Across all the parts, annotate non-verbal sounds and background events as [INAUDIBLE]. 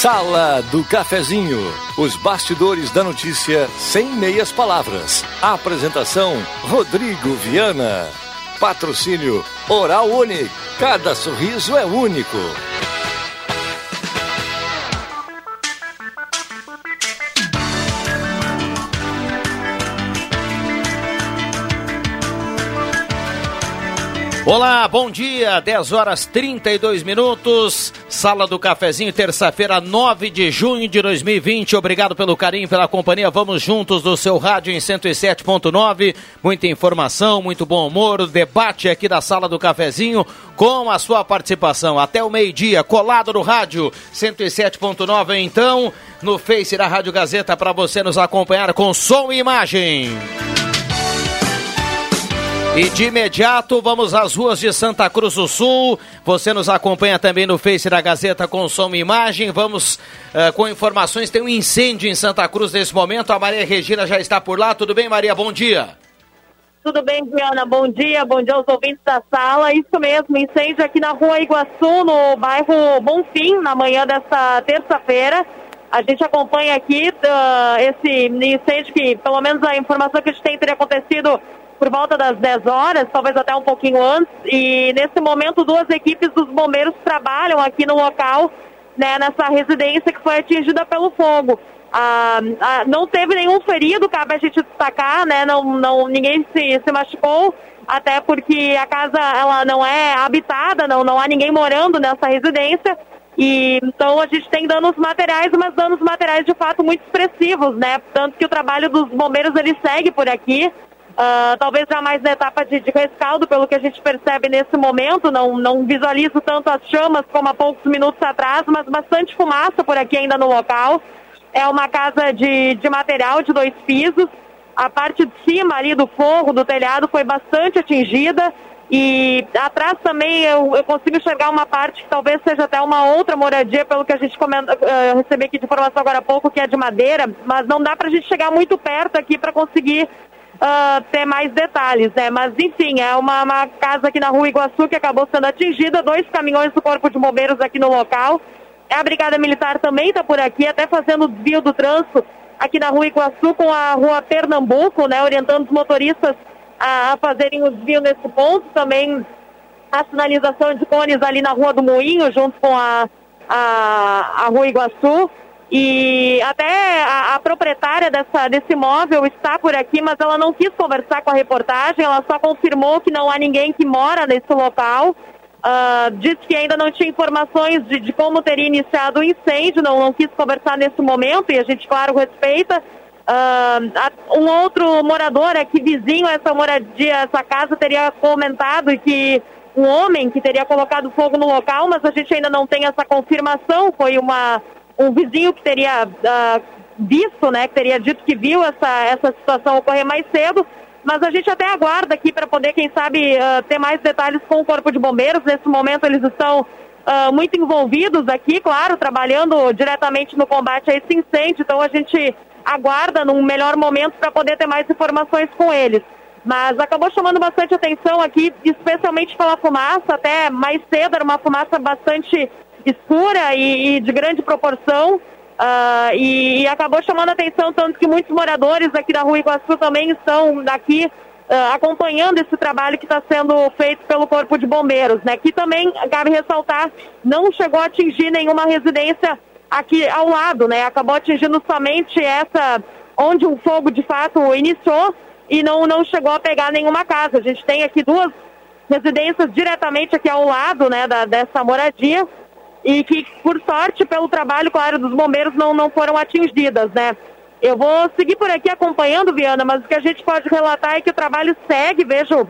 Sala do Cafezinho. Os bastidores da notícia sem meias palavras. Apresentação: Rodrigo Viana. Patrocínio Oral Unique. Cada sorriso é único. Olá, bom dia, 10 horas 32 minutos, Sala do Cafezinho, terça-feira, 9 de junho de 2020. Obrigado pelo carinho, pela companhia. Vamos juntos do seu rádio em 107.9. Muita informação, muito bom humor, debate aqui da Sala do Cafezinho com a sua participação até o meio-dia, colado no rádio 107.9. Então, no Face da Rádio Gazeta para você nos acompanhar com som e imagem. E de imediato vamos às ruas de Santa Cruz do Sul. Você nos acompanha também no Face da Gazeta com som e imagem. Vamos uh, com informações. Tem um incêndio em Santa Cruz nesse momento. A Maria Regina já está por lá. Tudo bem, Maria? Bom dia. Tudo bem, Diana? Bom dia, bom dia aos ouvintes da sala. Isso mesmo, incêndio aqui na rua Iguaçu, no bairro Bonfim, na manhã desta terça-feira. A gente acompanha aqui uh, esse incêndio que, pelo menos a informação que a gente tem, teria acontecido por volta das 10 horas, talvez até um pouquinho antes. E nesse momento, duas equipes dos bombeiros trabalham aqui no local, né, nessa residência que foi atingida pelo fogo. Ah, ah, não teve nenhum ferido, cabe a gente destacar, né? Não, não, ninguém se, se machucou, até porque a casa ela não é habitada, não, não há ninguém morando nessa residência. E então a gente tem danos materiais, mas danos materiais de fato muito expressivos, né? Tanto que o trabalho dos bombeiros ele segue por aqui. Uh, talvez já mais na etapa de, de, rescaldo, pelo que a gente percebe nesse momento. Não, não visualizo tanto as chamas como há poucos minutos atrás, mas bastante fumaça por aqui ainda no local. É uma casa de, de material de dois pisos. A parte de cima ali do forro, do telhado, foi bastante atingida. E atrás também eu, eu, consigo enxergar uma parte que talvez seja até uma outra moradia, pelo que a gente comenta, uh, recebi aqui de informação agora há pouco, que é de madeira, mas não dá para a gente chegar muito perto aqui para conseguir uh, ter mais detalhes, né? Mas enfim, é uma, uma, casa aqui na rua Iguaçu que acabou sendo atingida, dois caminhões do Corpo de Bombeiros aqui no local. A Brigada Militar também está por aqui, até fazendo o desvio do trânsito aqui na rua Iguaçu com a rua Pernambuco, né? Orientando os motoristas a, a fazerem o desvio nesse ponto. Também a sinalização de cones ali na rua do Moinho, junto com a, a, a rua Iguaçu. E até a, a, proprietária dessa, desse imóvel está por aqui, mas ela não quis conversar com a reportagem, ela só confirmou que não há ninguém que mora nesse local. Uh, disse que ainda não tinha informações de, de, como teria iniciado o incêndio, não, não quis conversar nesse momento e a gente, claro, respeita. Uh, um outro morador aqui vizinho a essa moradia, essa casa, teria comentado que um homem que teria colocado fogo no local, mas a gente ainda não tem essa confirmação. Foi uma um vizinho que teria uh, visto, né, que teria dito que viu essa, essa situação ocorrer mais cedo, mas a gente até aguarda aqui para poder, quem sabe, uh, ter mais detalhes com o Corpo de Bombeiros. Nesse momento eles estão uh, muito envolvidos aqui, claro, trabalhando diretamente no combate a esse incêndio, então a gente aguarda num melhor momento para poder ter mais informações com eles. Mas acabou chamando bastante atenção aqui, especialmente pela fumaça, até mais cedo era uma fumaça bastante escura e, e de grande proporção. Uh, e, e, acabou chamando a atenção, tanto que muitos moradores aqui da Rua Iguaçu também estão aqui uh, acompanhando esse trabalho que está sendo feito pelo Corpo de Bombeiros, né? Que também, cabe ressaltar, não chegou a atingir nenhuma residência aqui ao lado, né? Acabou atingindo somente essa onde o fogo de fato iniciou e não, não chegou a pegar nenhuma casa. A gente tem aqui duas residências diretamente aqui ao lado, né, da, dessa moradia e que, por sorte, pelo trabalho, claro, dos bombeiros não, não foram atingidas, né? Eu vou seguir por aqui acompanhando, Viana, mas o que a gente pode relatar é que o trabalho segue, vejo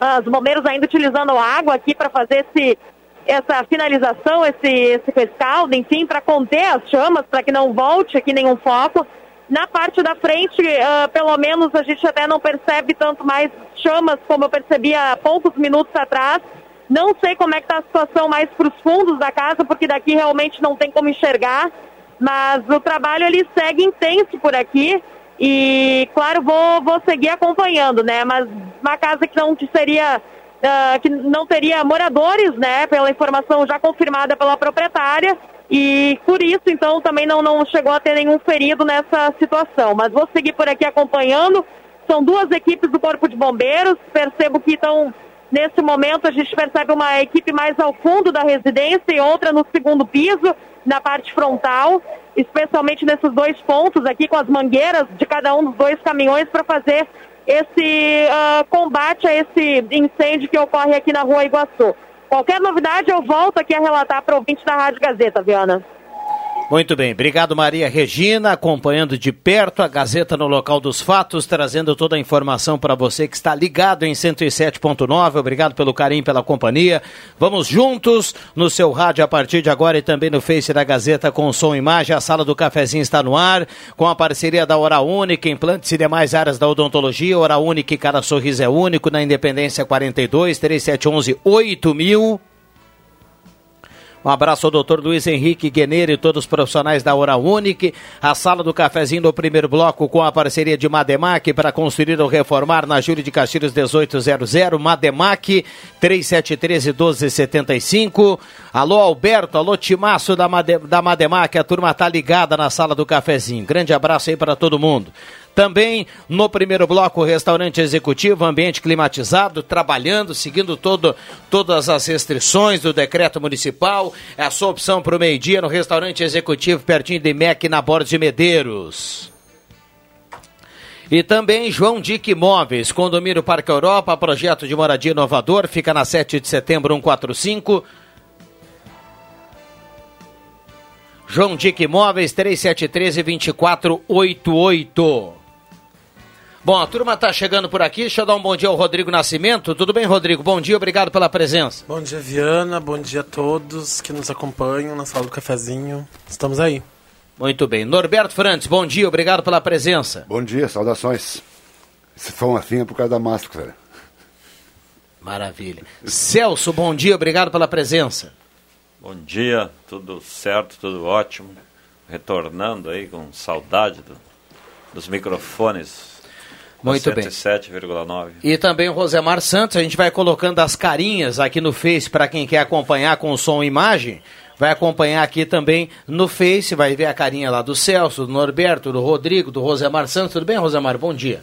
ah, os bombeiros ainda utilizando água aqui para fazer esse, essa finalização, esse, esse rescaldo, enfim, para conter as chamas, para que não volte aqui nenhum foco. Na parte da frente, uh, pelo menos a gente até não percebe tanto mais chamas como eu percebia há poucos minutos atrás. Não sei como é que está a situação mais para os fundos da casa, porque daqui realmente não tem como enxergar. Mas o trabalho ele segue intenso por aqui. E, claro, vou, vou seguir acompanhando, né? Mas uma casa que não que seria uh, que não teria moradores, né, pela informação já confirmada pela proprietária, e por isso, então, também não, não chegou a ter nenhum ferido nessa situação. Mas vou seguir por aqui acompanhando. São duas equipes do Corpo de Bombeiros. Percebo que estão, nesse momento, a gente percebe uma equipe mais ao fundo da residência e outra no segundo piso, na parte frontal, especialmente nesses dois pontos aqui, com as mangueiras de cada um dos dois caminhões para fazer esse uh, combate a esse incêndio que ocorre aqui na rua Iguaçu. Qualquer novidade eu volto aqui a relatar para o ouvinte da Rádio Gazeta, Viana. Muito bem, obrigado Maria Regina, acompanhando de perto a Gazeta no local dos fatos, trazendo toda a informação para você que está ligado em 107.9. Obrigado pelo carinho, pela companhia. Vamos juntos no seu rádio a partir de agora e também no Face da Gazeta com som e imagem. A sala do cafezinho está no ar, com a parceria da Hora Única, implantes e demais áreas da odontologia. Hora Única e cada sorriso é único na Independência 42 3711 8000. Um abraço ao doutor Luiz Henrique Gueneiro e todos os profissionais da Hora Unique. A sala do cafezinho do primeiro bloco com a parceria de Mademac para construir ou reformar na Júlia de Castilhos 1800. Mademac 3713 1275. Alô Alberto, alô Timaço da, Made, da Mademac. A turma tá ligada na sala do cafezinho. Grande abraço aí para todo mundo. Também no primeiro bloco, restaurante executivo, ambiente climatizado, trabalhando, seguindo todo, todas as restrições do decreto municipal. É a sua opção para o meio-dia no restaurante executivo, pertinho de MEC, na Borda de Medeiros. E também João Dick Imóveis, condomínio Parque Europa, projeto de moradia inovador, fica na 7 de setembro 145. João Dick Imóveis, 3713 2488. Bom, a turma está chegando por aqui. Deixa eu dar um bom dia ao Rodrigo Nascimento. Tudo bem, Rodrigo? Bom dia, obrigado pela presença. Bom dia, Viana. Bom dia a todos que nos acompanham na sala do cafezinho. Estamos aí. Muito bem. Norberto Frantes, bom dia, obrigado pela presença. Bom dia, saudações. Esse som assim é por causa da máscara. Maravilha. Celso, bom dia, obrigado pela presença. Bom dia, tudo certo, tudo ótimo. Retornando aí com saudade do, dos microfones muito 107,9. E também o Rosemar Santos, a gente vai colocando as carinhas aqui no Face para quem quer acompanhar com som e imagem. Vai acompanhar aqui também no Face, vai ver a carinha lá do Celso, do Norberto, do Rodrigo, do Rosemar Santos. Tudo bem, Rosemar? Bom dia.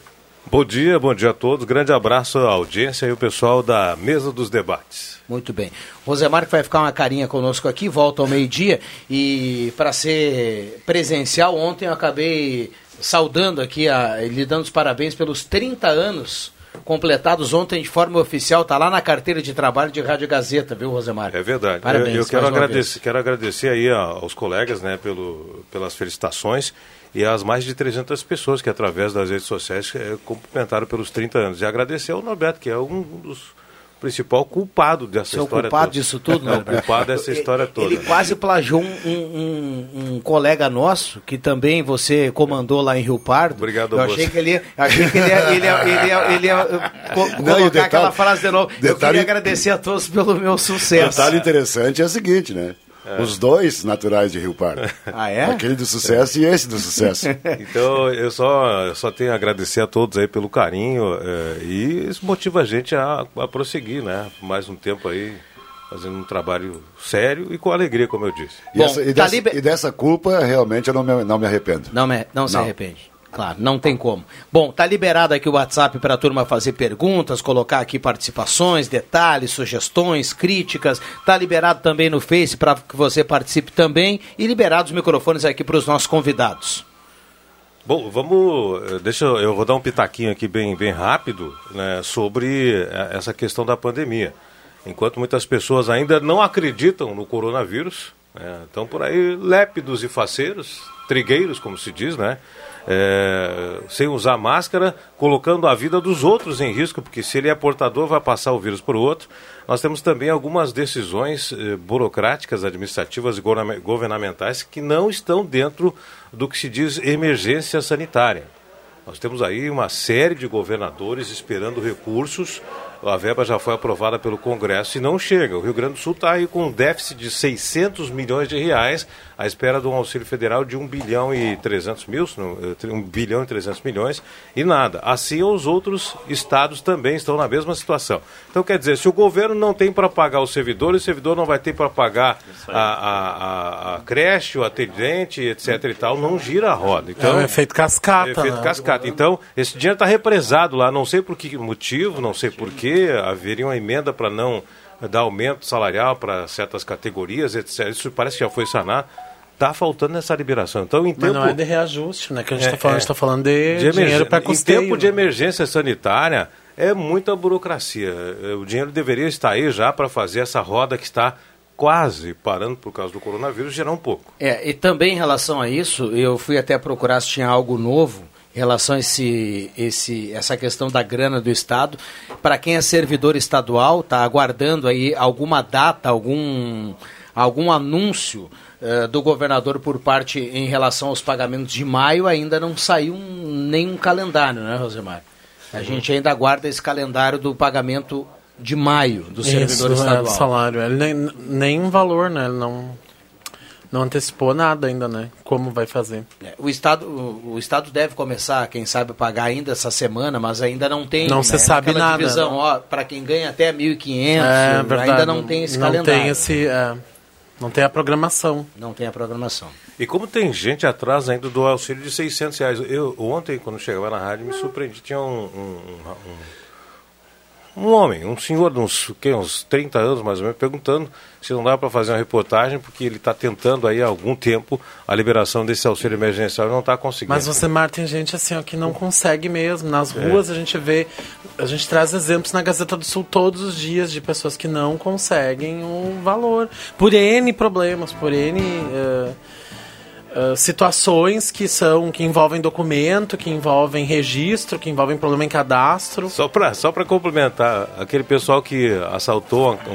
Bom dia, bom dia a todos. Grande abraço à audiência e o pessoal da mesa dos debates. Muito bem. Rosemar que vai ficar uma carinha conosco aqui, volta ao meio-dia e para ser presencial, ontem eu acabei saudando aqui, a, lhe dando os parabéns pelos 30 anos completados ontem de forma oficial, está lá na carteira de trabalho de Rádio Gazeta, viu, Rosemar? É verdade. Parabéns. Eu, eu quero, agradecer, quero agradecer aí aos colegas né, pelo, pelas felicitações e às mais de 300 pessoas que, através das redes sociais, é, cumprimentaram pelos 30 anos. E agradecer ao Norberto, que é um dos principal culpado dessa Seu história culpado toda. disso tudo, né? O [LAUGHS] culpado dessa história toda. Ele quase plagiou um, um, um, colega nosso, que também você comandou lá em Rio Pardo. Obrigado, Eu achei que ele ia, achei que ele ia, ele ia, ele ia, ele ia [LAUGHS] colocar detalhe, aquela frase de novo. Detalhe, Eu queria agradecer a todos pelo meu sucesso. Detalhe interessante é o seguinte, né? É. Os dois naturais de Rio Pardo. [LAUGHS] Ah, é? Aquele do sucesso e esse do sucesso. [LAUGHS] Então, eu só, eu só tenho a agradecer a todos aí pelo carinho é, e isso motiva a gente a, a prosseguir, né? Mais um tempo aí fazendo um trabalho sério e com alegria, como eu disse. E, Bom, essa, e, tá dessa, liber... e dessa, culpa, realmente, eu não me, não me arrependo. Não, me, não, não. se arrepende. Claro, não tem como. Bom, tá liberado aqui o WhatsApp para a turma fazer perguntas, colocar aqui participações, detalhes, sugestões, críticas. Tá liberado também no Face para que você participe também e liberados os microfones aqui para os nossos convidados. Bom, vamos. Eh, deixa eu, eu vou dar um pitaquinho aqui bem, bem rápido né, sobre eh, essa questão da pandemia. Enquanto muitas pessoas ainda não acreditam no coronavírus, né, estão por aí lépidos e faceiros, trigueiros, como se diz, né? É, sem usar máscara, colocando a vida dos outros em risco, porque se ele é portador, vai passar o vírus para o outro. Nós temos também algumas decisões eh, burocráticas, administrativas e governamentais que não estão dentro do que se diz emergência sanitária. Nós temos aí uma série de governadores esperando recursos a verba já foi aprovada pelo Congresso e não chega. O Rio Grande do Sul está aí com um déficit de 600 milhões de reais à espera de um auxílio federal de 1 bilhão e 300 mil, 1 bilhão e 300 milhões e nada. Assim, os outros estados também estão na mesma situação. Então, quer dizer, se o governo não tem para pagar o servidor, o servidor não vai ter para pagar a, a, a, a, creche, o atendente, etc e tal, não gira a roda. Então, é um efeito cascata. É efeito né? cascata. Então, esse dinheiro está represado lá, não sei por que motivo, não sei porquê, haveria uma emenda para não dar aumento salarial para certas categorias, etc. Isso parece que já foi sanado está faltando essa liberação. Então, em Mas tempo... não é de reajuste, né? Que a gente está é, falando, é, tá falando de, de dinheiro para custeio. Em tempo de emergência sanitária, é muita burocracia. O dinheiro deveria estar aí já para fazer essa roda que está quase parando por causa do coronavírus, gerar um pouco. É, e também em relação a isso, eu fui até procurar se tinha algo novo em relação a esse, esse, essa questão da grana do Estado. Para quem é servidor estadual, está aguardando aí alguma data, algum, algum anúncio uh, do governador por parte em relação aos pagamentos de maio, ainda não saiu um, nenhum calendário, né, Rosemar? A uhum. gente ainda aguarda esse calendário do pagamento de maio do servidor Isso, estadual. É, salário. Ele nem, nem valor, né? Ele não, não antecipou nada ainda, né? Como vai fazer. É, o, Estado, o, o, Estado deve começar, quem sabe, a pagar ainda essa semana, mas ainda não tem. Não né? se sabe nada. divisão, ó, para quem ganha até 1.500, é, ainda não tem esse não calendário. Tem esse, é, não tem a programação. Não tem a programação. E como tem gente atrás ainda do auxílio de 600 reais. Eu, ontem, quando chegava na rádio, me surpreendi. Tinha um, um, um, um homem, um senhor de uns, que, uns 30 anos mais ou menos, perguntando se não dá para fazer uma reportagem, porque ele está tentando aí há algum tempo a liberação desse auxílio emergencial e não está conseguindo. Mas você, Marta, tem gente assim ó, que não consegue mesmo. Nas é. ruas é. a gente vê, a gente traz exemplos na Gazeta do Sul todos os dias de pessoas que não conseguem o valor. Por N problemas, por N. Uh, Uh, situações que são que envolvem documento, que envolvem registro, que envolvem problema em cadastro. Só para só para complementar, aquele pessoal que assaltou um,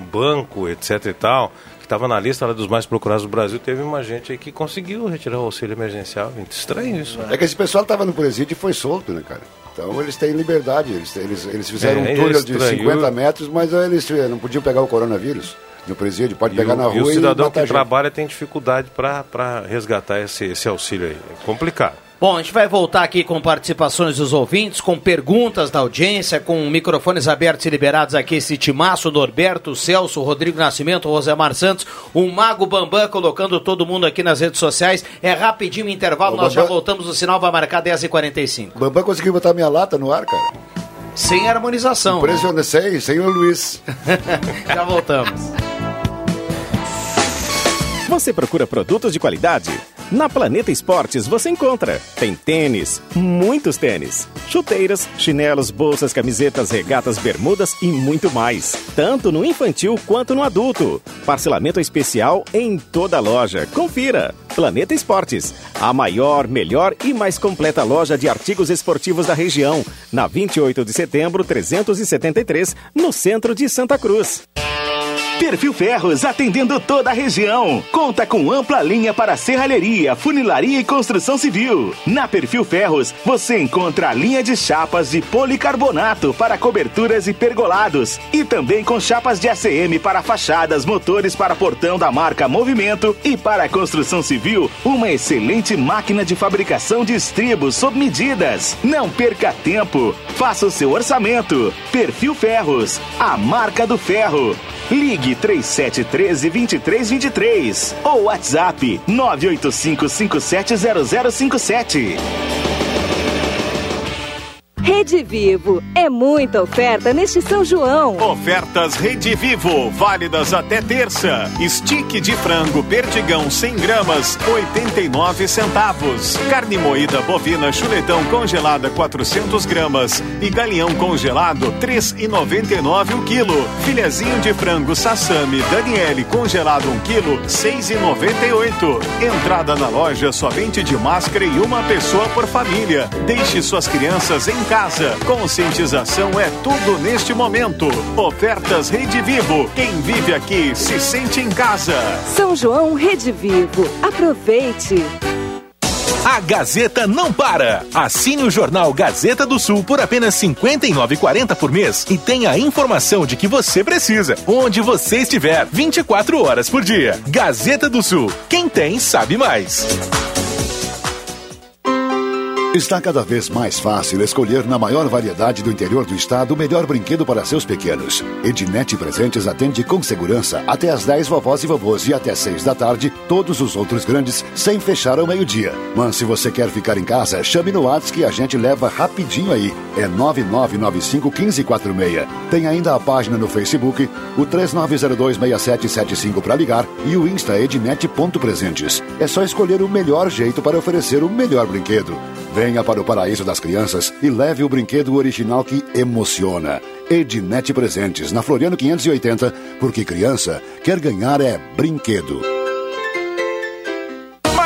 um banco, etc e tal, que estava na lista dos mais procurados do Brasil, teve uma gente aí que conseguiu retirar o auxílio emergencial. Estranho isso. Né? É que esse pessoal estava no presídio e foi solto, né, cara? Então eles têm liberdade, eles, eles, eles fizeram é, um túnel de 50 metros, mas eles não podiam pegar o coronavírus no presídio, pode e pegar o, na rua e o cidadão que trabalha tem dificuldade para resgatar esse, esse auxílio aí. É complicado. Bom, a gente vai voltar aqui com participações dos ouvintes, com perguntas da audiência, com microfones abertos e liberados aqui, esse timaço, Norberto, Celso, Rodrigo Nascimento, Rosemar Santos, o Mago Bambam colocando todo mundo aqui nas redes sociais. É rapidinho o intervalo, o nós Bambam... já voltamos, o sinal vai marcar 10h45. Bambam conseguiu botar minha lata no ar, cara? Sem harmonização. Impressionante, sem, sem o Luiz. [LAUGHS] já voltamos. Você procura produtos de qualidade? Na Planeta Esportes você encontra. Tem tênis, muitos tênis, chuteiras, chinelos, bolsas, camisetas, regatas, bermudas e muito mais. Tanto no infantil quanto no adulto. Parcelamento especial em toda a loja. Confira. Planeta Esportes, a maior, melhor e mais completa loja de artigos esportivos da região. Na 28 de setembro, 373, no centro de Santa Cruz. Perfil Ferros, atendendo toda a região. Conta com ampla linha para serralheria, funilaria e construção civil. Na Perfil Ferros, você encontra a linha de chapas de policarbonato para coberturas e pergolados. E também com chapas de ACM para fachadas, motores para portão da marca Movimento e para a construção civil, uma excelente máquina de fabricação de estribos sob medidas. Não perca tempo. Faça o seu orçamento. Perfil Ferros, a marca do ferro. Ligue 3713 2323 ou WhatsApp 985 570057. Rede Vivo. É muita oferta neste São João. Ofertas Rede Vivo, válidas até terça. Stick de frango perdigão 100 gramas, 89 centavos. Carne moída bovina chuletão congelada 400 gramas e galeão congelado 3,99 o quilo. Filezinho de frango sassami Daniele congelado 1 quilo 6,98. Entrada na loja somente de máscara e uma pessoa por família. Deixe suas crianças em casa. Conscientização é tudo neste momento. Ofertas Rede Vivo. Quem vive aqui se sente em casa. São João Rede Vivo. Aproveite. A Gazeta não para. Assine o jornal Gazeta do Sul por apenas R$ 59,40 por mês e tenha a informação de que você precisa, onde você estiver, 24 horas por dia. Gazeta do Sul. Quem tem, sabe mais. Está cada vez mais fácil escolher na maior variedade do interior do estado o melhor brinquedo para seus pequenos. Ednet Presentes atende com segurança até às 10 vovós e vovôs e até 6 da tarde todos os outros grandes sem fechar ao meio-dia. Mas se você quer ficar em casa, chame no WhatsApp que a gente leva rapidinho aí. É 99951546. Tem ainda a página no Facebook, o 39026775 para ligar e o Insta ednet.presentes. É só escolher o melhor jeito para oferecer o melhor brinquedo. Venha para o paraíso das crianças e leve o brinquedo original que emociona. Ednet Presentes, na Floriano 580, porque criança quer ganhar é brinquedo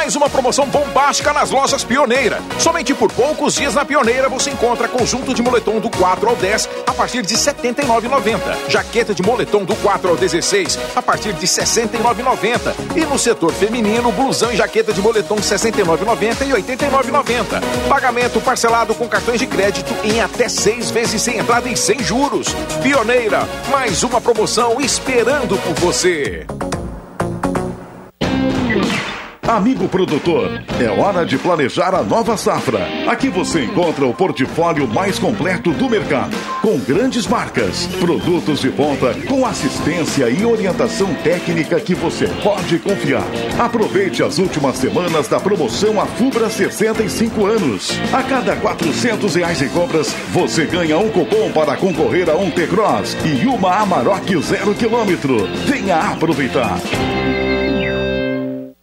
mais uma promoção bombástica nas lojas Pioneira. Somente por poucos dias na Pioneira você encontra conjunto de moletom do 4 ao 10 a partir de R$ 79,90. Jaqueta de moletom do 4 ao 16 a partir de R$ 69,90. E no setor feminino, blusão e jaqueta de moletom R$ 69,90 e R$ 89,90. Pagamento parcelado com cartões de crédito em até seis vezes sem entrada e sem juros. Pioneira, mais uma promoção esperando por você. Amigo produtor, é hora de planejar a nova safra. Aqui você encontra o portfólio mais completo do mercado, com grandes marcas, produtos de ponta, com assistência e orientação técnica que você pode confiar. Aproveite as últimas semanas da promoção Afubra 65 anos. A cada 400 reais em compras, você ganha um cupom para concorrer a um T-Cross e uma Amarok zero quilômetro. Venha aproveitar.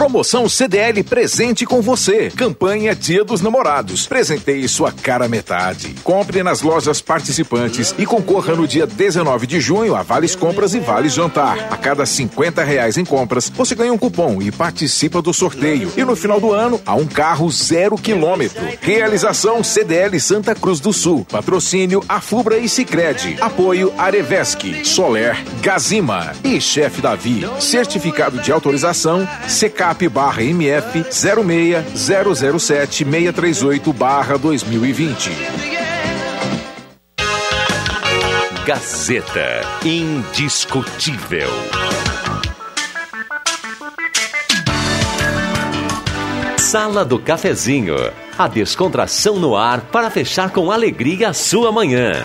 Promoção CDL presente com você. Campanha Dia dos Namorados. Presenteie sua cara metade. Compre nas lojas participantes e concorra no dia 19 de junho a vales compras e vales jantar. A cada 50 reais em compras, você ganha um cupom e participa do sorteio. E no final do ano, há um carro zero quilômetro. Realização CDL Santa Cruz do Sul. Patrocínio Afubra e Sicredi. Apoio Arevesc, Soler, Gazima e Chefe Davi. Certificado de autorização CK CAP barra MF 06007 638 barra 2020. Gazeta Indiscutível. Sala do Cafezinho. A descontração no ar para fechar com alegria a sua manhã.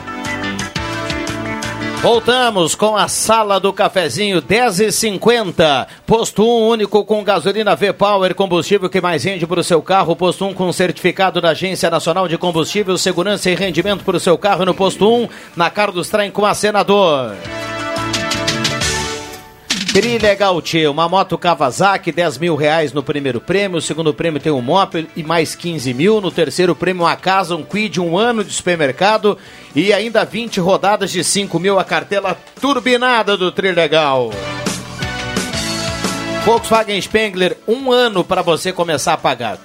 Voltamos com a sala do cafezinho 10h50. Posto 1 único com gasolina V-Power, combustível que mais rende para o seu carro. Posto 1 com certificado da Agência Nacional de Combustível, segurança e rendimento para o seu carro no posto 1, na Carlos Traem com a Senador. Trilegal Tchê, uma moto Kawasaki, 10 mil reais no primeiro prêmio, o segundo prêmio tem um Moped e mais 15 mil, no terceiro prêmio uma casa, um Quid, um ano de supermercado. E ainda 20 rodadas de 5 mil, a cartela turbinada do Trilegal. Volkswagen Spengler, um ano para você começar a pagar.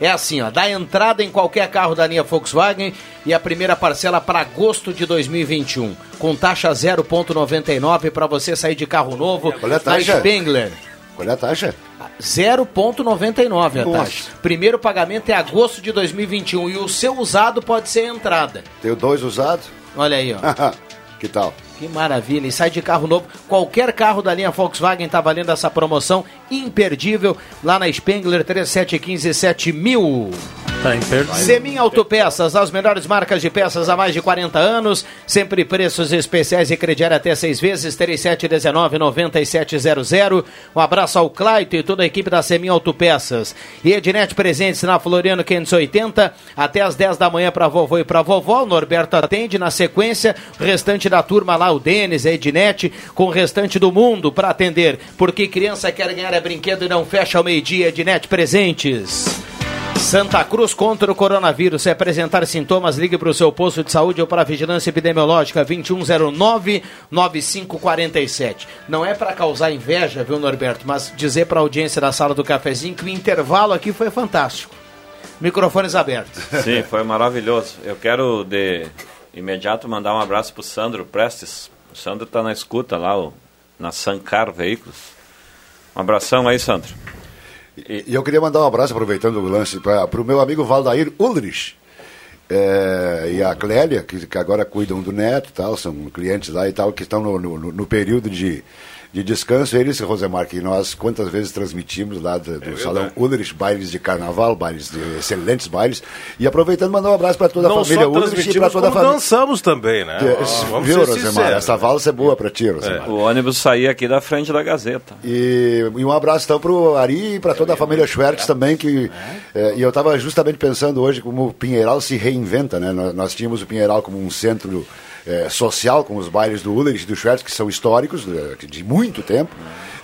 É assim, ó, dá entrada em qualquer carro da linha Volkswagen e a primeira parcela para agosto de 2021, com taxa 0.99 para você sair de carro novo Qual é a taxa? na Spengler. Qual é a taxa? 0.99 a taxa. Primeiro pagamento é agosto de 2021 e o seu usado pode ser entrada. Tenho dois usados. Olha aí, ó. [LAUGHS] que tal? Que maravilha, e sai de carro novo. Qualquer carro da linha Volkswagen está valendo essa promoção imperdível lá na Spengler 3715 7000. Tá imperdível. Semin Autopeças, as melhores marcas de peças há mais de 40 anos, sempre preços especiais e crediário até seis vezes, 3719-9700. Um abraço ao Claito e toda a equipe da Semin Autopeças. E Ednet presentes na Floriano 580, até as 10 da manhã para vovô e para vovó. O Norberto atende na sequência, o restante da turma lá, o Denis, a Ednet, com o restante do mundo para atender. Porque criança quer ganhar é brinquedo e não fecha ao meio-dia, Ednet presentes. Santa Cruz contra o coronavírus. Se apresentar sintomas, ligue para o seu posto de saúde ou para a vigilância epidemiológica 2109-9547. Não é para causar inveja, viu, Norberto? Mas dizer para a audiência da sala do cafezinho que o intervalo aqui foi fantástico. Microfones abertos. Sim, foi maravilhoso. Eu quero de imediato mandar um abraço para o Sandro Prestes. O Sandro está na escuta lá, o, na Sancar Veículos. Um abração aí, Sandro. E, e eu queria mandar um abraço, aproveitando o lance, para o meu amigo Valdair Ulrich. É, e a Clélia, que, que, agora cuidam do neto tal, são clientes lá e tal, que estão no, no, no período de, de descanso. Eles, Rosemar, que nós quantas vezes transmitimos lá do, do é Salão Ulrich, bailes de carnaval, bailes de excelentes bailes. E aproveitando, mandar um abraço para toda Não a família Ulrich e para toda a família. dançamos também, né? Ah, viu, Rosemar? Essa valsa é boa para ti, Rosemar. É. O ônibus saía aqui da frente da Gazeta. E, e um abraço então para o Ari e para toda a família Schwertz também, que é, e eu estava justamente pensando hoje como o Pinheiral se reinventa, né? Nós, nós tínhamos o Pinheiral como um centro é, social, com os bailes do Ulrich e do Schwertz, que são históricos, de, de muito tempo,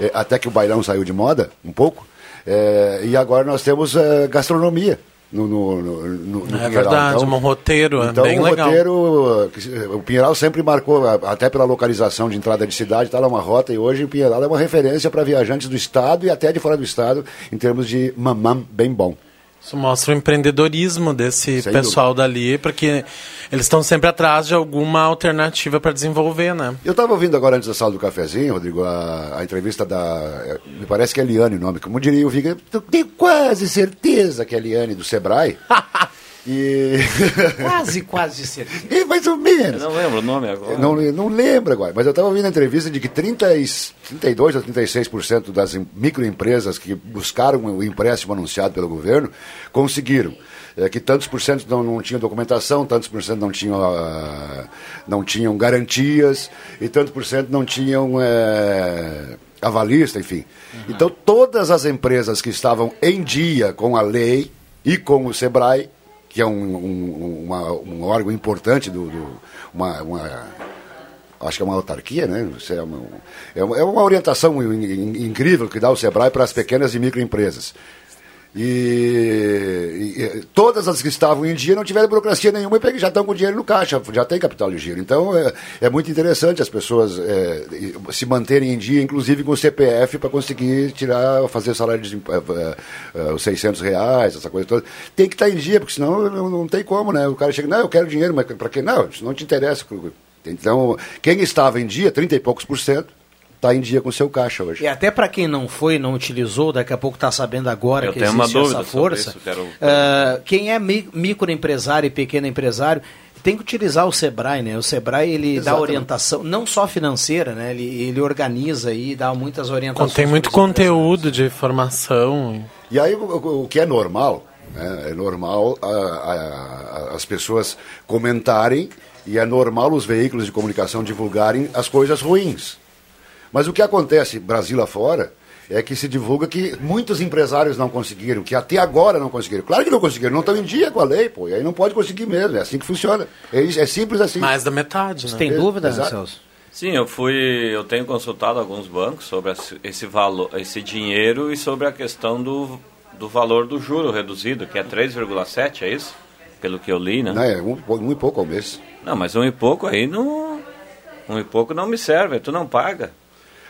é, até que o bailão saiu de moda, um pouco. É, e agora nós temos é, gastronomia. No, no, no, no é verdade, então, um roteiro então, bem um legal. roteiro, o Pinheiral sempre marcou, até pela localização de entrada de cidade, está lá uma rota e hoje o Pinheiral é uma referência para viajantes do estado e até de fora do estado, em termos de mamam bem bom. Isso mostra o empreendedorismo desse Sem pessoal dali, porque eles estão sempre atrás de alguma alternativa para desenvolver, né? Eu estava ouvindo agora antes da sala do cafezinho, Rodrigo, a, a entrevista da. Me parece que é Eliane o nome, como diria o Viga. Eu tenho quase certeza que é Eliane do Sebrae. [LAUGHS] E... [LAUGHS] quase, quase certeza. E mais ou menos. Eu não lembro o nome agora. Não, não lembro agora, mas eu estava ouvindo a entrevista de que 30, 32 a 36% das microempresas que buscaram o empréstimo anunciado pelo governo conseguiram. É, que tantos por cento não, não tinham documentação, tantos por cento não tinham, uh, não tinham garantias, e tantos por cento não tinham é, avalista, enfim. Uhum. Então, todas as empresas que estavam em dia com a lei e com o SEBRAE que é um, um, uma, um órgão importante do, do uma, uma, acho que é uma autarquia, né? É uma, é uma orientação incrível que dá o Sebrae para as pequenas e microempresas. E, e, todas as que estavam em dia não tiveram burocracia nenhuma e já estão com dinheiro no caixa, já tem capital de giro. Então é, é muito interessante as pessoas é, se manterem em dia, inclusive com o CPF, para conseguir tirar, fazer salário de é, é, os 600 reais, essa coisa toda. Tem que estar em dia, porque senão não, não tem como, né? O cara chega, não, eu quero dinheiro, mas para quê? Não, isso não te interessa. Então, quem estava em dia, 30 e poucos por cento, está em dia com o seu caixa hoje. E até para quem não foi, não utilizou, daqui a pouco está sabendo agora Eu que tenho existe uma dúvida essa força. Isso, quero... uh, quem é mi microempresário e pequeno empresário tem que utilizar o Sebrae, né? O Sebrae ele Exatamente. dá orientação, não só financeira, né? Ele, ele organiza e dá muitas orientações. Tem muito conteúdo de formação. E aí o, o que é normal, né? é normal a, a, a, as pessoas comentarem e é normal os veículos de comunicação divulgarem as coisas ruins. Mas o que acontece Brasil afora é que se divulga que muitos empresários não conseguiram, que até agora não conseguiram. Claro que não conseguiram, não estão em dia com a lei, pô, e aí não pode conseguir mesmo, é assim que funciona. É, é simples assim. Mais da metade, né? Você tem dúvida, né, Celso? Sim, eu fui, eu tenho consultado alguns bancos sobre esse valor, esse dinheiro e sobre a questão do, do valor do juro reduzido, que é 3,7, é isso? Pelo que eu li, né? Não, é um, um e pouco ao mês. Não, mas um e pouco aí não, um e pouco não me serve, tu não paga.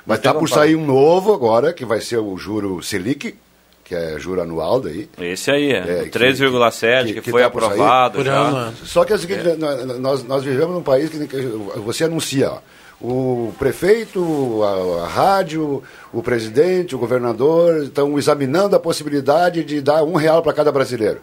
Mas está por sair um novo agora, que vai ser o juro Selic, que é juro anual daí. Esse aí, é, é 3,7, que, que, que, foi tá aprovado já. Só que é o seguinte, é. nós, nós vivemos num país que você anuncia, ó, o prefeito, a, a, rádio, o presidente, o governador estão examinando a possibilidade de dar um real para cada brasileiro.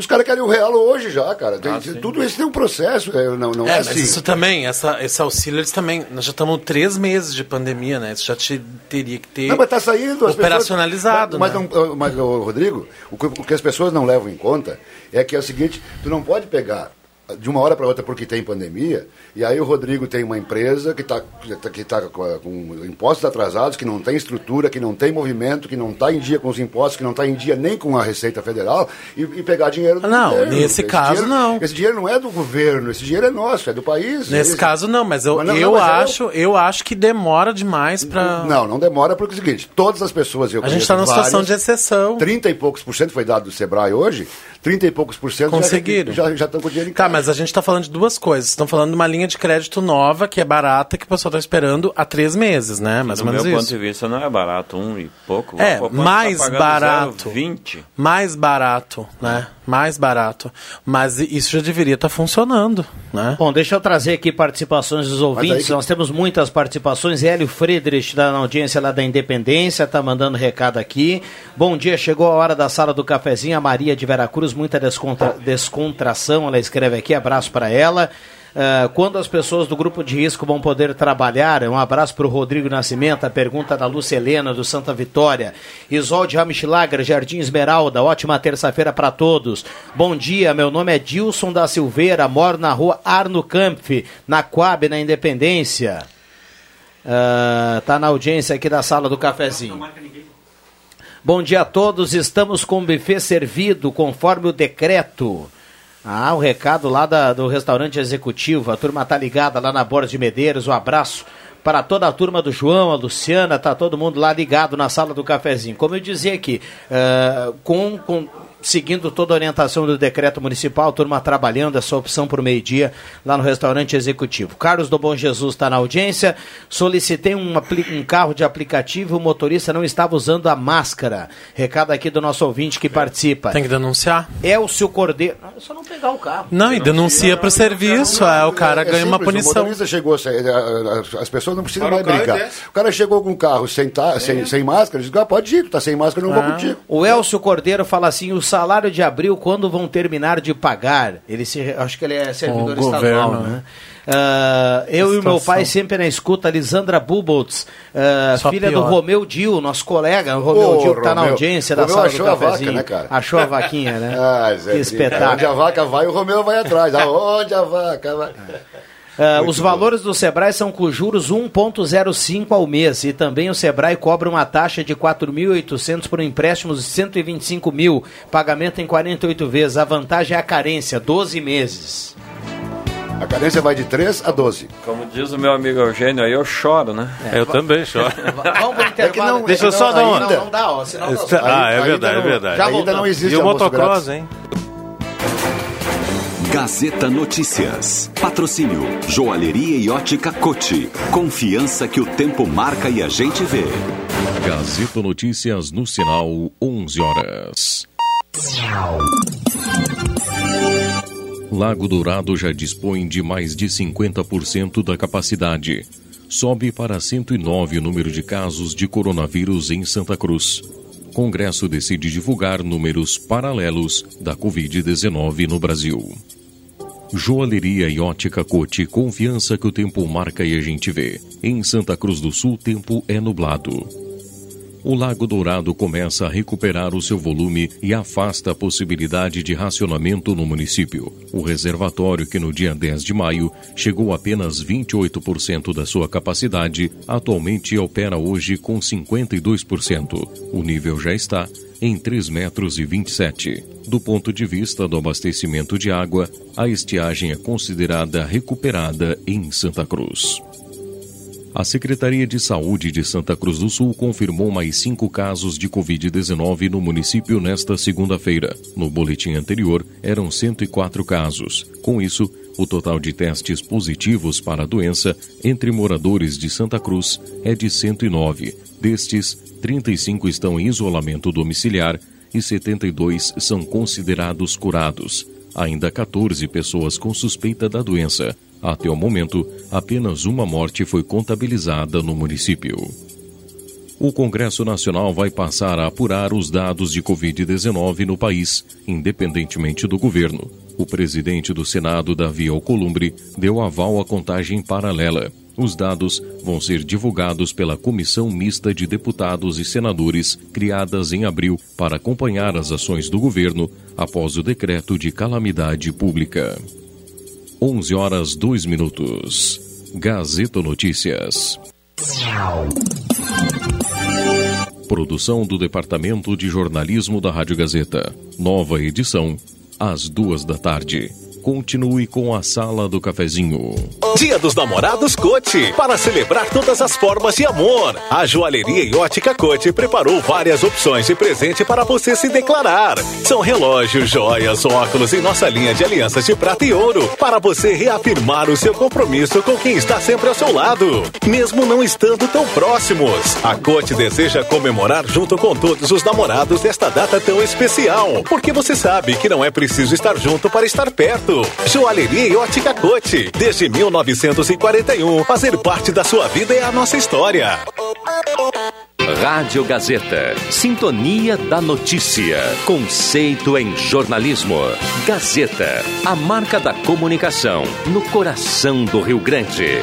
Os caras querem o real hoje já, cara. Tem- tudo isso tem um processo, é, não, não é, É, mas assim. isso também, essa, esse auxílio, eles também. Nós já estamos três meses de pandemia, né? Isso já te, teria que ter. Não, mas tá saindo. Operacionalizado, pessoas, né? mas, mas, não- mas, Rodrigo, o que, o que as pessoas não levam em conta é que é o seguinte, tu não pode pegar de uma hora para outra porque tem pandemia, e aí o Rodrigo tem uma empresa que está que tá com, impostos atrasados, que não tem estrutura, que não tem movimento, que não está em dia com os impostos, que não está em dia nem com a Receita Federal, e, e pegar dinheiro do Não, governo. nesse caso, dinheiro- não. Esse dinheiro não é do governo, esse dinheiro é nosso, é do país. Nesse Esse- caso, não, mas eu, Mas não, eu não, mas é acho, eu acho que demora demais para. Não, não demora porque é o seguinte, todas as pessoas eu A gente está numa situação de exceção. 30 e poucos por cento foi dado do Sebrae hoje, 30 e poucos por cento já- Conseguiram. já já estão com dinheiro em Tá, mas a gente está falando de duas coisas. Estão falando de uma linha de crédito nova, que é barata, que o pessoal está esperando há três meses, né? Mais Do ou menos meu isso. ponto de vista não é barato, um e pouco. É, poupança mais tá barato. 0,20. Mais barato, né? Mais barato. Mas isso já deveria estar funcionando, né? Bom, deixa eu trazer aqui participações dos ouvintes. que- Nós temos muitas participações. Hélio Friedrich, da audiência lá da Independência, tá mandando recado aqui. Bom dia, chegou a hora da sala do cafezinho. A Maria de Veracruz, muita descontra- descontração. Ela escreve aqui, abraço para ela. Ah, quando as pessoas do grupo de risco vão poder trabalhar? Um abraço para o Rodrigo Nascimento, a pergunta da Lúcia Helena, do Santa Vitória. Isolde Ramichilager, Jardim Esmeralda, ótima terça-feira para todos. Bom dia, meu nome é Dilson da Silveira, moro na rua Arno Kampf, na Coab, na Independência. Ah, tá na audiência aqui da sala do cafezinho. Bom dia a todos, estamos com o buffet servido conforme o decreto. Ah, o recado lá da- do restaurante executivo. A turma tá ligada lá na Borda de Medeiros. Um abraço para toda a turma do João, a Luciana, tá todo mundo lá ligado na sala do cafezinho. Como eu dizia aqui, ah, com, com- seguindo toda a orientação do decreto municipal, turma trabalhando essa opção por meio-dia lá no restaurante executivo. Carlos do Bom Jesus está na audiência. Solicitei um, um carro de aplicativo e o motorista não estava usando a máscara. Recado aqui do nosso ouvinte que participa. Tem que denunciar. Elcio Cordeiro. Ah, É só não pegar o carro. Não, e denuncia pro serviço, é, o cara É ganha uma simples, punição. O motorista chegou, as pessoas não precisam Para o mais brigar. desce. O cara chegou com o carro sem, tá, sem, sem máscara, diz, ah, pode ir, tu tá sem máscara, eu não vou contigo. O Elcio Cordeiro fala assim: o salário de abril, quando vão terminar de pagar? Ele se, acho que ele é servidor O estadual, governo, né? Ah, eu e o meu pai sempre na escuta, Lisandra Buboltz, ah, Só filha pior. do Romeu Dil, nosso colega, o Romeu Ô, Dil, que está na audiência da Romeu sala achou do a vaca, cafezinho. né, cara? Achou a vaquinha, né? [LAUGHS] Ah, que espetáculo. Onde a vaca vai, o Romeu vai atrás. Aonde a vaca vai? Ah, os valores do Sebrae são com juros 1,05 ao mês e também o Sebrae cobra uma taxa de 4.800 por empréstimos de 125 mil, pagamento em 48 vezes. A vantagem é a carência, 12 meses. A carência vai de 3 a 12. Como diz o meu amigo Eugênio aí, eu choro, né? Eu também choro. [LAUGHS] Vamos pro intervalo. Deixa eu só dar uma. Não, não dá, ó, senão Ah, é verdade, não- é verdade. Já Ainda voltamos. não existe E o motocross, grátis. hein? Gazeta Notícias. Patrocínio Joalheria e Ótica Cote. Confiança que o tempo marca e a gente vê. Gazeta Notícias no sinal 11 horas. Lago Dourado já dispõe de mais de 50% da capacidade. Sobe para 109 o número de casos de coronavírus em Santa Cruz. Congresso decide divulgar números paralelos da Covid-19 no Brasil. Joalheria e ótica Cote, confiança que o tempo marca e a gente vê. Em Santa Cruz do Sul, tempo é nublado. O Lago Dourado começa a recuperar o seu volume e afasta a possibilidade de racionamento no município. O reservatório, que no dia 10 de maio chegou a apenas 28% da sua capacidade, atualmente opera hoje com 52%. O nível já está em 3 metros e 27. Do ponto de vista do abastecimento de água, a estiagem é considerada recuperada em Santa Cruz. A Secretaria de Saúde de Santa Cruz do Sul confirmou mais cinco casos de Covid-19 no município nesta segunda-feira. No boletim anterior, eram 104 casos. Com isso, o total de testes positivos para a doença entre moradores de Santa Cruz é de 109. Destes, 35 estão em isolamento domiciliar e 72 são considerados curados. Ainda 14 pessoas com suspeita da doença. Até o momento, apenas uma morte foi contabilizada no município. O Congresso Nacional vai passar a apurar os dados de Covid-19 no país, independentemente do governo. O presidente do Senado, Davi Alcolumbre, deu aval à contagem paralela. Os dados vão ser divulgados pela Comissão Mista de Deputados e Senadores, criadas em abril para acompanhar as ações do governo após o decreto de calamidade pública. 11 horas 2 minutos. Gazeta Notícias. Produção do Departamento de Jornalismo da Rádio Gazeta. Nova edição, às duas da tarde. Continue com a Sala do Cafezinho. Dia dos Namorados Cote, para celebrar todas as formas de amor. A joalheria e ótica Cote preparou várias opções de presente para você se declarar. São relógios, joias, óculos e nossa linha de alianças de prata e ouro, para você reafirmar o seu compromisso com quem está sempre ao seu lado, mesmo não estando tão próximos. A Cote deseja comemorar junto com todos os namorados desta data tão especial, porque você sabe que não é preciso estar junto para estar perto. Joalheria e ótica Cote, desde 1941. Fazer parte da sua vida é a nossa história. Rádio Gazeta. Sintonia da Notícia. Conceito em jornalismo. Gazeta. A marca da comunicação no coração do Rio Grande.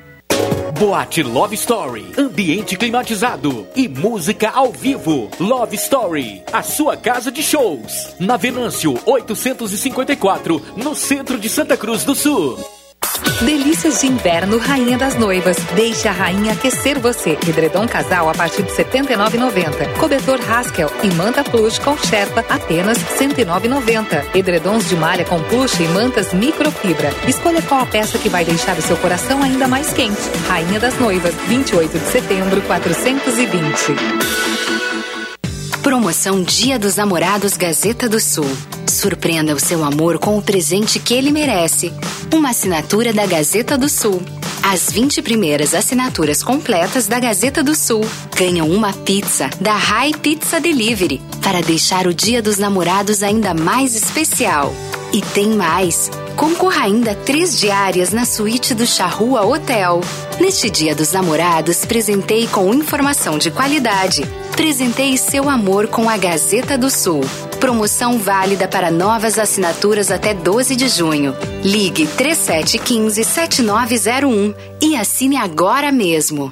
Boate Love Story, ambiente climatizado e música ao vivo. Love Story, a sua casa de shows. Na Venâncio 854, no centro de Santa Cruz do Sul. Delícias de inverno Rainha das Noivas. Deixe a rainha aquecer você. Edredom casal a partir de R$ 79,90. Cobertor Haskell e manta plush com Sherpa apenas R$ 109,90. Edredons de malha com plush e mantas microfibra. Escolha qual a peça que vai deixar o seu coração ainda mais quente. Rainha das Noivas, 28 de setembro, 420. Promoção Dia dos Namorados Gazeta do Sul. Surpreenda o seu amor com o presente que ele merece. Uma assinatura da Gazeta do Sul. As 20 primeiras assinaturas completas da Gazeta do Sul ganham uma pizza da High Pizza Delivery para deixar o Dia dos Namorados ainda mais especial. E tem mais! Concorra ainda três diárias na suíte do Charrua Hotel. Neste Dia dos Namorados, presentei com informação de qualidade. Presentei seu amor com a Gazeta do Sul. Promoção válida para novas assinaturas até 12 de junho. Ligue 3715-7901 e assine agora mesmo.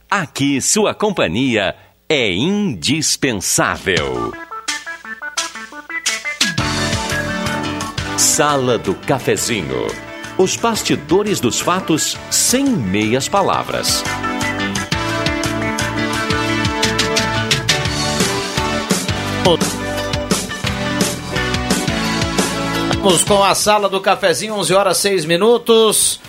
Aqui sua companhia é indispensável. Sala do Cafezinho. Os bastidores dos fatos sem meias palavras. Vamos com a sala do cafezinho, 11 horas 6 minutos.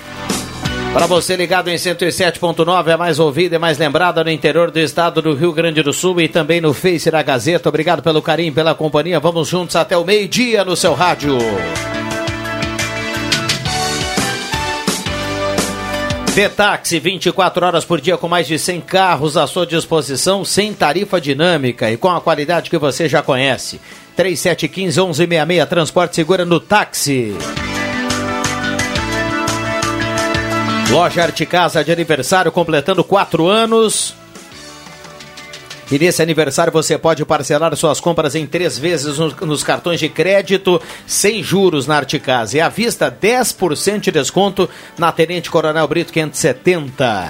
Para você ligado em 107.9, é mais ouvida e mais lembrada no interior do estado do Rio Grande do Sul e também no Face da Gazeta. Obrigado pelo carinho, pela companhia. Vamos juntos até o meio-dia no seu rádio. Vetaxi, 24 horas por dia com mais de 100 carros à sua disposição, sem tarifa dinâmica e com a qualidade que você já conhece. 3715-1166, transporte segura no táxi. Loja Arte Casa de aniversário completando 4 anos. E nesse aniversário você pode parcelar suas compras em três vezes nos, cartões de crédito, sem juros na Arte Casa. E à vista, 10% de desconto na Tenente Coronel Brito 570.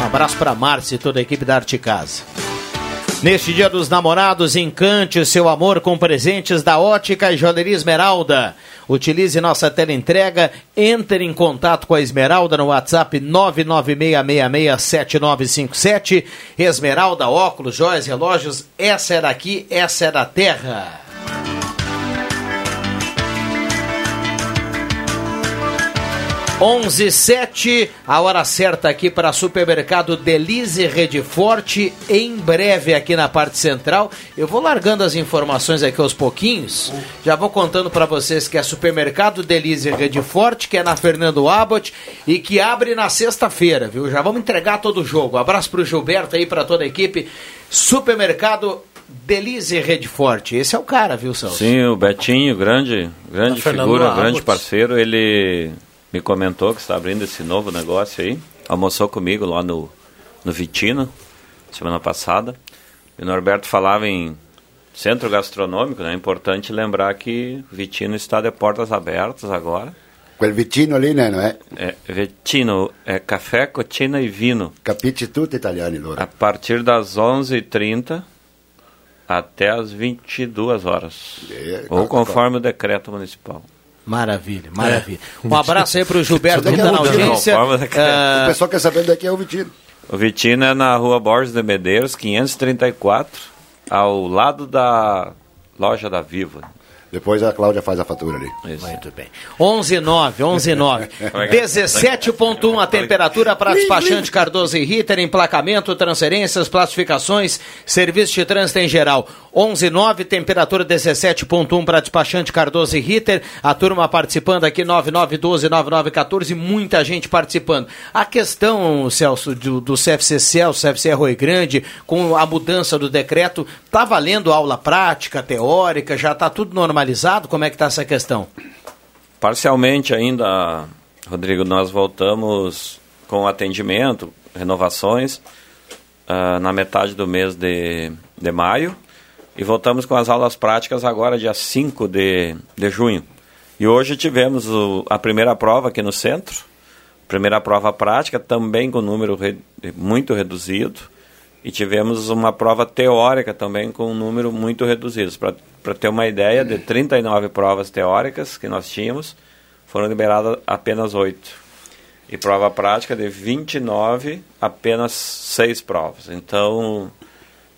Um abraço para Márcia e toda a equipe da Arte Casa. Neste dia dos namorados, encante seu amor com presentes da Ótica e Joalheria Esmeralda. Utilize nossa teleentrega, entre em contato com a Esmeralda no WhatsApp 996667957. Esmeralda, óculos, joias, relógios, essa é daqui, essa é da terra. Onze sete, a hora certa aqui para supermercado Delize Rede Forte, em breve aqui na parte central. Eu vou largando as informações aqui aos pouquinhos. Já vou contando para vocês que é supermercado Delize Rede Forte, que é na Fernando Abbott e que abre na sexta-feira, viu? Já vamos entregar todo o jogo. abraço pro Gilberto aí, para toda a equipe. Supermercado Delize Rede Forte. Esse é o cara, viu, Celso? Sim, o Betinho, grande, grande figura, Abbott. grande parceiro, ele me comentou que está abrindo esse novo negócio aí. Almoçou comigo lá no, no Vitino, semana passada. E o Norberto falava em centro gastronômico, né? É importante lembrar que Vitino está de portas abertas agora. Quel vicino lì, né, não é? É, Vitino é café, cotina e vino. Capisci tutto italiano, allora. A partir das 11h30 até as 22 horas. É, Ou conforme o decreto municipal. Maravilha, maravilha. Um abraço aí pro Gilberto Isso que daqui tá é na o audiência. O decreto. Ah, O pessoal quer saber onde é que é o Vitino. O Vitino é na rua Borges de Medeiros, 534, ao lado da loja da Viva. Depois a Cláudia faz a fatura ali. Muito bem. 11 9, 11 9. Como é que é? 17.1 a temperatura para despachante Cardoso e Ritter, emplacamento, transferências, classificações, serviço de trânsito em geral. 11 9, temperatura 17.1 para despachante Cardoso e Ritter. A turma participando aqui 9912 9914, muita gente participando. A questão, Celso, do, do CFC Celso, CFC Rui Grande, com a mudança do decreto, tá valendo aula prática, teórica, já tá tudo normalizado? Como é que tá essa questão? Parcialmente ainda, Rodrigo, nós voltamos com atendimento, renovações, ah, na metade do mês de, de maio. E voltamos com as aulas práticas agora, dia 5 de, de junho. E hoje tivemos o- a primeira prova aqui no centro. Primeira prova prática, também com número re- muito reduzido. E tivemos uma prova teórica também com um número muito reduzido. Para ter uma ideia, de 39 provas teóricas que nós tínhamos, foram liberadas apenas 8. E prova prática de 29, apenas 6 provas. Então,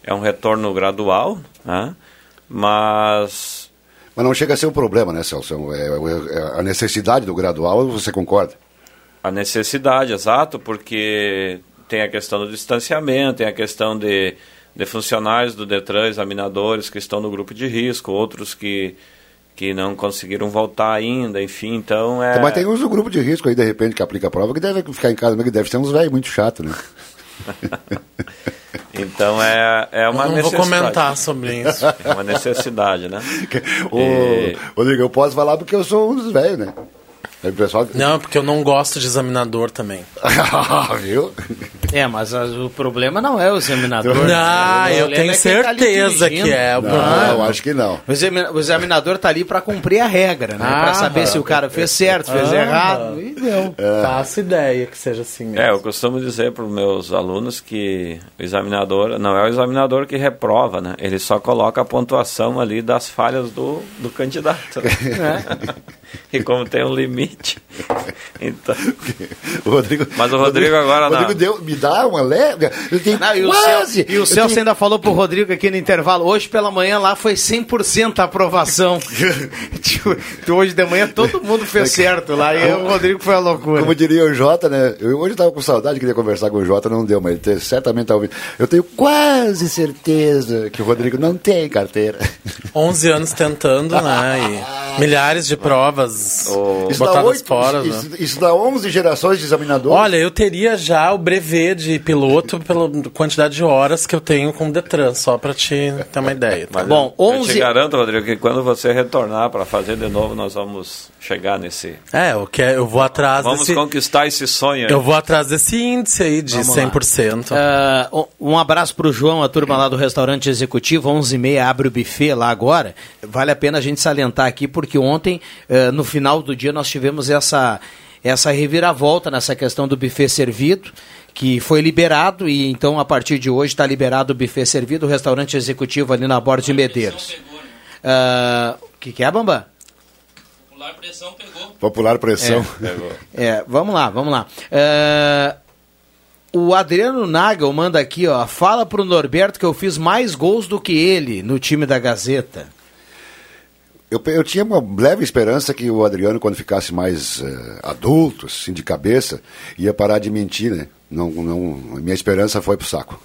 é um retorno gradual, né? mas Mas não chega a ser um problema, né, Celso? É, é- é a necessidade do gradual, você concorda? A necessidade, exato, porque tem a questão do distanciamento, tem a questão de, de funcionários do Detran, examinadores que estão no grupo de risco, outros que, que não conseguiram voltar ainda, enfim, então é... Mas tem uns do grupo de risco aí, de repente, que aplica a prova, que deve ficar em casa, mas que deve ser uns velhos muito chato, né? [LAUGHS] Então é, é uma Eu não vou necessidade. comentar sobre isso. É uma necessidade, né? [LAUGHS] Ô, E- Rodrigo, eu posso falar porque eu sou um dos velhos, né? O pessoal... Não, porque eu não gosto de examinador também. [LAUGHS] Viu? É, mas o problema não é o examinador. Ah, O eu problema tenho é quem tá ali certeza dirigindo. que é o Não, problema. eu acho que não. O exami- o examinador tá ali para cumprir a regra, né? Ah, para saber se o cara fez certo, fez Ah, errado. E deu. Faço ideia que seja assim mesmo. É, eu costumo dizer para os meus alunos que o examinador não é o examinador que reprova, né? Ele só coloca a pontuação ali das falhas do, do candidato. né? [LAUGHS] e como tem um limite. [LAUGHS] Então. O Rodrigo, Mas o Rodrigo agora o Rodrigo não. deu, me dá uma leve. Eu tenho Não, e o, quase. Celso, e o Celso tenho- ainda falou pro Rodrigo aqui no intervalo. Hoje pela manhã lá foi 100% a aprovação. [LAUGHS] Tipo, hoje de manhã todo mundo fez certo lá. E o Rodrigo foi a loucura. Como diria o Jota, né? Eu hoje estava com saudade, queria conversar com o Jota, não deu, mas ele te- certamente tá ouvindo. Eu tenho quase certeza que o Rodrigo não tem carteira. 11 anos tentando, né? E [LAUGHS] milhares de provas Isso dá, oito, fora, né? isso, isso dá 11 gerações de examinadores. Olha, eu teria já o brevet de piloto pela quantidade de horas que eu tenho com o Detran, só pra te ter uma ideia. Tá? Bom, Eu te garanto, Rodrigo, que quando você retornar para fazer de novo, nós vamos chegar nesse. É, eu, quero, eu vou atrás Vamos desse... conquistar esse sonho. aí. Eu vou atrás desse índice aí de Vamos lá. 100%. Ah, um- um abraço pro João, a turma lá do restaurante executivo, 11h30 abre o buffet lá agora. Vale a pena a gente salientar aqui, porque ontem, eh, no final do dia, nós tivemos essa, essa reviravolta nessa questão do buffet servido, que foi liberado, e então a partir de hoje está liberado o buffet servido, o restaurante executivo ali na Borda de Medeiros. Ah, O que, que é, Bambam? Popular pressão. [LAUGHS] É, vamos lá, vamos lá. É, o Adriano Nagel manda aqui, ó. Fala pro Norberto que eu fiz mais gols do que ele no time da Gazeta. Eu, eu tinha uma leve esperança que o Adriano, quando ficasse mais eh, adulto, assim, de cabeça, ia parar de mentir, né? Não, não, minha esperança foi pro saco.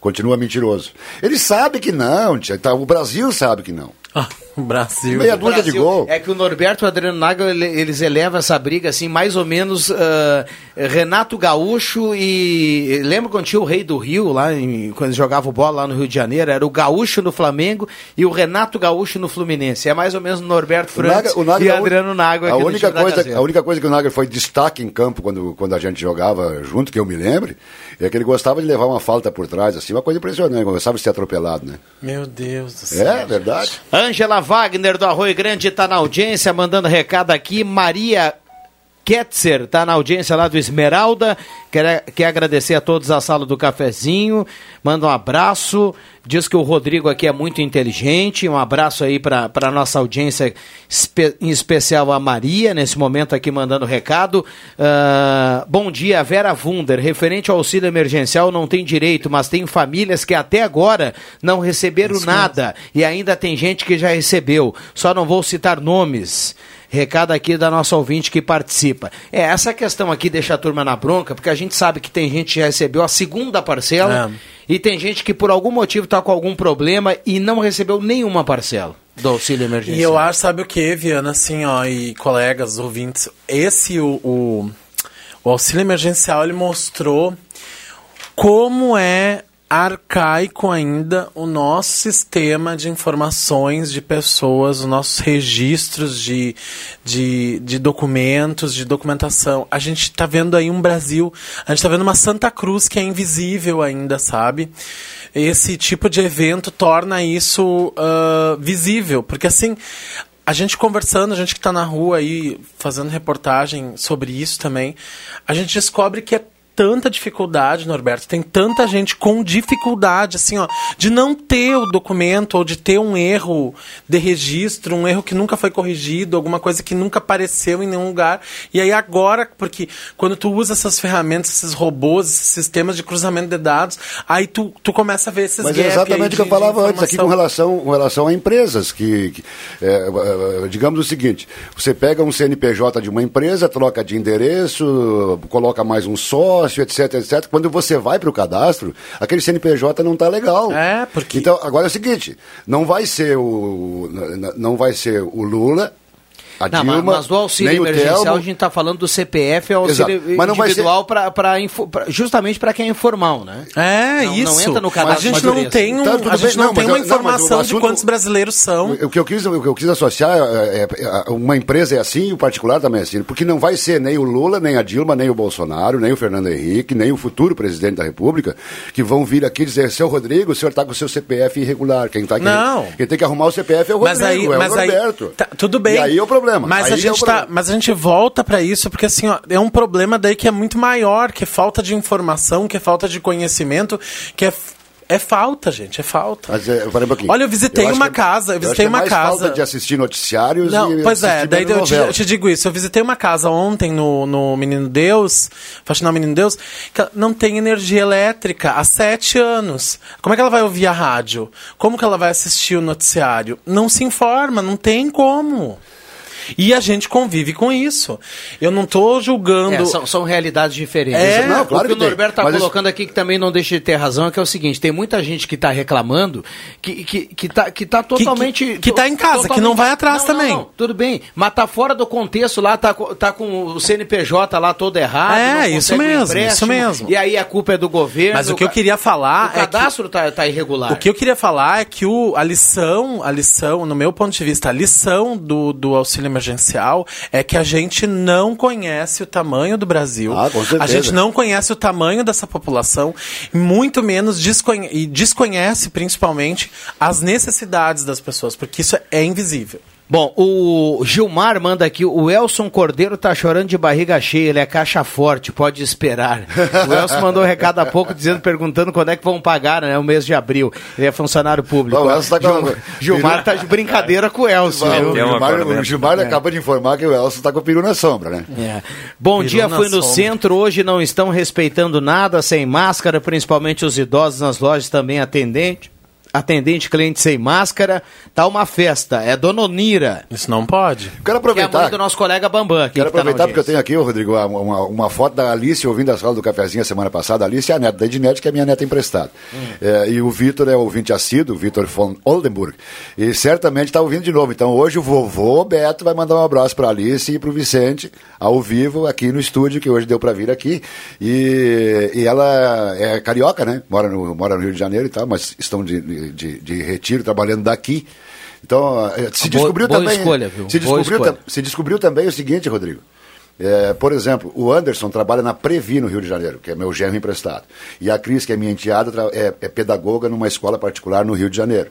Continua mentiroso. Ele sabe que não, tia, tá, o Brasil sabe que não. o [LAUGHS] Brasil. Meia dúzia de gol. É que o Norberto e o Adriano Nagel, ele- eles elevam essa briga assim, mais ou menos ah, Renato Gaúcho e. Lembra quando tinha o Rei do Rio, lá em- quando jogava bola lá no Rio de Janeiro? Era o Gaúcho no Flamengo e o Renato Gaúcho no Fluminense. É mais ou menos o Norberto O Naga- Franco o Naga- e a un- Adriano Nagel a única coisa. A única coisa que o Nager foi destaque em campo quando, quando a gente jogava junto, que eu me lembre, é que ele gostava de levar uma falta por trás, assim, uma coisa impressionante, gostava de ser atropelado, né? Meu Deus do céu. É, verdade. Ângela Wagner do Arroio Grande está na audiência, mandando recado aqui. Maria Ketzer está na audiência lá do Esmeralda. Quer, quer agradecer a todos a sala do cafezinho. Manda um abraço. Diz que o Rodrigo aqui é muito inteligente. Um abraço aí para a nossa audiência, espe- em especial a Maria, nesse momento aqui mandando recado. Ah, bom dia, Vera Wunder. Referente ao auxílio emergencial, não tem direito, mas tem famílias que até agora não receberam nada. E ainda tem gente que já recebeu. Só não vou citar nomes. Recado aqui da nossa ouvinte que participa. É, essa questão aqui deixa a turma na bronca, porque a gente sabe que tem gente que já recebeu a segunda parcela e tem gente que por algum motivo está com algum problema e não recebeu nenhuma parcela do auxílio emergencial. E eu acho, sabe o que, Viana, assim, ó, e colegas, ouvintes, esse, o, o, o auxílio emergencial, ele mostrou como é arcaico ainda o nosso sistema de informações de pessoas, os nossos registros de, de, de documentos, de documentação. A gente está vendo aí um Brasil, a gente está vendo uma Santa Cruz que é invisível ainda, sabe? Esse tipo de evento torna isso ah, visível, porque assim, a gente conversando, a gente que está na rua aí fazendo reportagem sobre isso também, a gente descobre que é tanta dificuldade, Norberto, tem tanta gente com dificuldade, assim, ó, de não ter o documento ou de ter um erro de registro, um erro que nunca foi corrigido, alguma coisa que nunca apareceu em nenhum lugar. E aí agora, porque quando tu usa essas ferramentas, esses robôs, esses sistemas de cruzamento de dados, aí tu, tu começa a ver esses Mas é exatamente o que eu falava antes aqui com relação, com relação a empresas. que, que, é, é, Digamos o seguinte: você pega um CNPJ de uma empresa, troca de endereço, coloca mais um sócio, etc, etc. Quando você vai para o cadastro, aquele CNPJ não está legal. É, porque. Então, agora é o seguinte: não vai ser o, não vai ser o Lula. A Não, Dilma, mas, mas do auxílio emergencial Telmo, a gente está falando do CPF, é o auxílio Exato. Mas não individual pra, pra info- pra- justamente para quem é informal, né? É, Não- isso. não entra no a cadastro gente de não natureza. tem, um, Tá, a gente bem, não, não, tem mas uma não, mas informação de assunto- quantos brasileiros são. O que eu quis, o que eu quis associar é, é, é, uma empresa é assim e o particular também é assim, porque não vai ser nem o Lula, nem a Dilma, nem o Bolsonaro, nem o Fernando Henrique, nem o futuro presidente da República que vão vir aqui dizer, seu Rodrigo, o senhor está com o seu CPF irregular, quem tá aqui, Não. quem tem que arrumar o CPF é o Rodrigo, Mas aí, é mas o aí, Roberto. tá, tudo bem. E aí é o problema. Mas Aí a é o gente tá, problema. mas a gente volta pra isso porque assim, ó, é um problema daí que é muito maior, que é falta de informação, que é falta de conhecimento, que é É falta, gente, é falta. Mas, é, um. Olha, eu visitei acho uma casa, eu acho visitei que é uma mais casa. falta de assistir noticiários Não, e pois é, daí eu te, eu te digo isso. Eu visitei uma casa ontem no, no Menino Deus, Faxinal Menino Deus, que não tem energia elétrica há sete anos. Como é que ela vai ouvir a rádio? Como que ela vai assistir o noticiário? Não se informa, não tem como. E a gente convive com isso. Eu não tô julgando. É, são, são realidades diferentes. É, o não, que claro o que tem. Norberto está Mas isso- colocando aqui que também não deixa de ter razão é que é o seguinte: tem muita gente que está reclamando que, que, que, tá, que tá totalmente. que- que tá em casa, que não vai atrás Não, não, também. não, tudo bem, mas tá fora do contexto lá, tá, tá com o CNPJ lá todo errado. É, não isso mesmo, isso mesmo. E aí a culpa é do governo. Mas o que eu queria falar O é que- cadastro tá, tá irregular. O que eu queria falar é que o, a lição, a lição, no meu ponto de vista, a lição do, do auxílio emergencial é que a gente não conhece o tamanho do Brasil. Ah, com certeza. a gente não conhece o tamanho dessa população, muito menos desconhe e desconhece principalmente as necessidades das pessoas, porque isso é invisível. Bom, o Gilmar manda aqui, o Elson Cordeiro tá chorando de barriga cheia, ele é caixa forte, pode esperar. O Elson mandou um recado há pouco dizendo, perguntando quando é que vão pagar, né, o mês de abril. Ele é funcionário público. Bom, o Elson tá com- Gilmar, Gilmar tá de brincadeira com o Elson. Viu? o Gilmar, o Gilmar acaba de informar que o Elson está com o peru na sombra, né? É. Bom Peru dia, fui no sombra. centro, hoje não estão respeitando nada, sem máscara, principalmente os idosos nas lojas também atendente. Atendente, cliente sem máscara, tá uma festa. É Dona Onira. Isso não pode. Quero Que é a aproveitar. mãe do nosso colega Bambam aqui. Quero que tá aproveitar porque eu tenho aqui, Rodrigo, uma, uma, uma foto da Alice ouvindo a sala do cafezinho a semana passada. A Alice é a neta da Ednet, que é minha neta emprestada. É, e o Vitor é ouvinte assíduo, o Vitor von Oldenburg. E certamente está ouvindo de novo. Então hoje o vovô Beto vai mandar um abraço para a Alice e para o Vicente, ao vivo, aqui no estúdio, que hoje deu para vir aqui. E, e ela é carioca, né? Mora no, mora no Rio de Janeiro e tal, mas estão de, de, de retiro, trabalhando daqui. Então, eh, se Boa- descobriu boa também. escolha, viu? Se Boa descobriu, se descobriu também o seguinte, Rodrigo. É, por exemplo, o Anderson trabalha na Previ no Rio de Janeiro, que é meu genro emprestado. E a Cris, que é minha enteada, é, é pedagoga numa escola particular no Rio de Janeiro.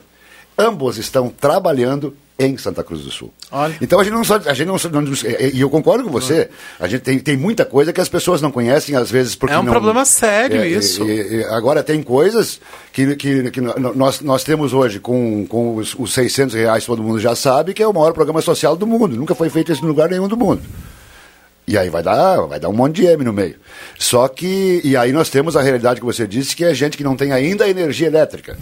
Ambos estão trabalhando em Santa Cruz do Sul. Então a gente não só. A gente não, não- e eu concordo com você. A gente tem, tem muita coisa que as pessoas não conhecem, às vezes, porque É um não- problema sério É, isso. e- e- agora tem coisas que, que, que nós, nós temos hoje com, com os, os 600 reais, todo mundo já sabe, que é o maior programa social do mundo. Nunca foi feito isso em lugar nenhum do mundo. E aí vai dar, vai dar um monte de M no meio. Só que, e aí nós temos a realidade que você disse, que é gente que não tem ainda energia elétrica,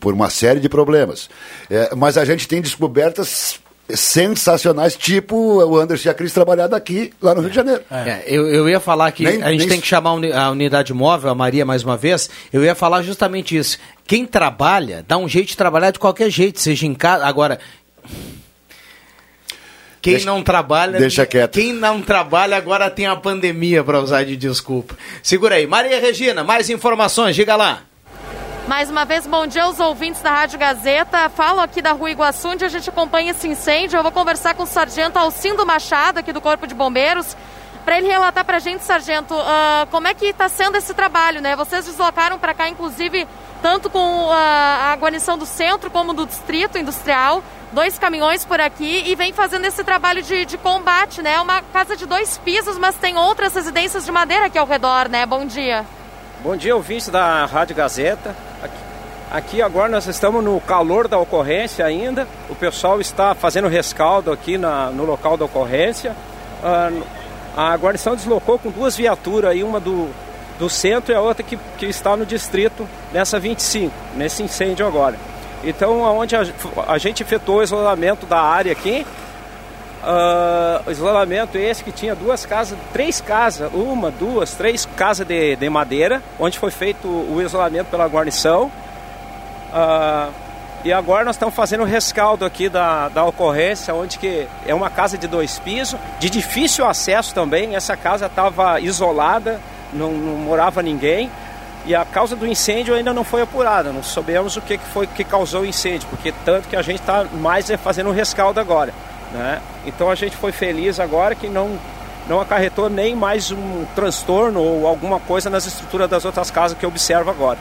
por uma série de problemas. É, mas a gente tem descobertas sensacionais, tipo o Anderson e a Cris trabalhar daqui, lá no Rio de Janeiro. É, eu, eu ia falar que Nem- a gente nem tem que chamar a unidade móvel, a Maria mais uma vez, eu ia falar justamente isso. Quem trabalha, dá um jeito de trabalhar de qualquer jeito, seja em casa. Agora, quem Deixa- não trabalha. deixa quieto. Quem não trabalha agora tem a pandemia para usar de desculpa. Segura aí. Maria Regina, mais informações, diga lá. Mais uma vez, bom dia aos ouvintes da Rádio Gazeta. Falo aqui da Rua Iguaçu, onde a gente acompanha esse incêndio. Eu vou conversar com o sargento Alcindo Machado, aqui do Corpo de Bombeiros, para ele relatar para a gente, sargento, ah, como é que está sendo esse trabalho, né? Vocês deslocaram para cá, inclusive, tanto com ah, a guarnição do centro como do distrito industrial, dois caminhões por aqui e vem fazendo esse trabalho de, de combate, né? É uma casa de dois pisos, mas tem outras residências de madeira aqui ao redor, né? Bom dia. Bom dia, ouvintes da Rádio Gazeta. Aqui, aqui agora nós estamos no calor da ocorrência ainda. O pessoal está fazendo rescaldo aqui na- no local da ocorrência. Ah, a guarnição deslocou com duas viaturas, aí, uma do, do centro e a outra que, que está no distrito, nessa 25, nesse incêndio agora. Então, aonde a, a gente efetuou o isolamento da área aqui, o isolamento esse que tinha duas casas, três casas, uma, duas, três casas de, de madeira, onde foi feito o isolamento pela guarnição. Ah, e agora nós estamos fazendo o rescaldo aqui da, da ocorrência, onde que é uma casa de dois pisos, de difícil acesso também. Essa casa estava isolada, não, não morava ninguém. E a causa do incêndio ainda não foi apurada, não sabemos o que, que foi que causou o incêndio, porque tanto que a gente está mais é fazendo o rescaldo agora. Né? Então a gente foi feliz agora que não, não acarretou nem mais um transtorno ou alguma coisa nas estruturas das outras casas que eu observo agora.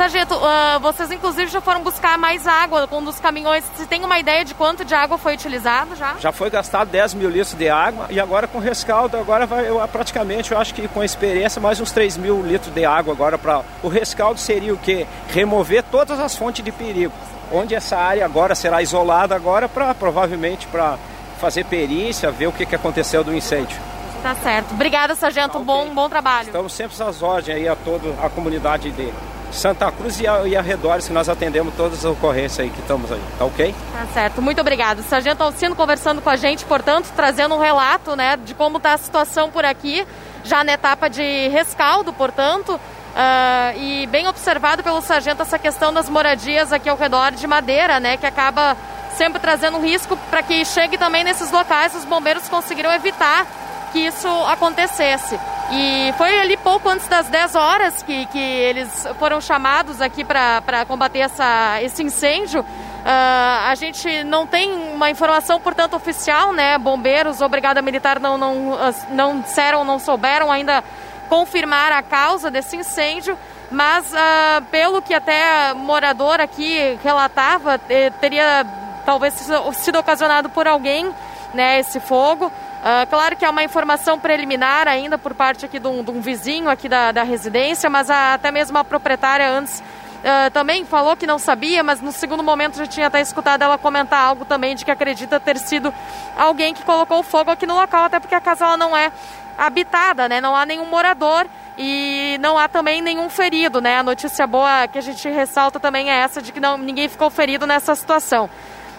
Sargento, uh, vocês inclusive já foram buscar mais água com um dos caminhões. Você tem uma ideia de quanto de água foi utilizado já? Já foi gastado 10 mil litros de água e agora com rescaldo, agora vai, eu, praticamente, eu acho que com experiência, mais uns 3 mil litros de água agora para O rescaldo seria o quê? Remover todas as fontes de perigo. Onde essa área agora será isolada agora para provavelmente para fazer perícia, ver o que, que aconteceu do incêndio. Tá certo. Obrigada, Sargento. Okay. Bom, bom trabalho. Estamos sempre às ordens aí a toda a comunidade de Santa Cruz e, e arredores, que nós atendemos todas as ocorrências aí que estamos aí. Tá ok? Tá certo. Muito obrigado. Sargento Alcino conversando com a gente, portanto, trazendo um relato né, de como está a situação por aqui, já na etapa de rescaldo, portanto. Uh, e bem observado pelo sargento essa questão das moradias aqui ao redor de Madeira, né, que acaba sempre trazendo risco para que chegue também nesses locais. Os bombeiros conseguiram evitar que isso acontecesse. E foi ali pouco antes das 10 horas que, que eles foram chamados aqui para combater essa, esse incêndio. Uh, a gente não tem uma informação, portanto, oficial, né? Bombeiros Brigada Militar não, não, não disseram, não souberam ainda confirmar a causa desse incêndio, mas uh, pelo que até morador aqui relatava, teria talvez sido ocasionado por alguém, né, esse fogo. Uh, claro que é uma informação preliminar ainda por parte aqui de um, de um vizinho aqui da, da residência, mas a, até mesmo a proprietária antes uh, também falou que não sabia, mas no segundo momento já tinha até escutado ela comentar algo também de que acredita ter sido alguém que colocou fogo aqui no local, até porque a casa ela não é habitada, né? Não há nenhum morador e não há também nenhum ferido, né? A notícia boa que a gente ressalta também é essa de que não, ninguém ficou ferido nessa situação.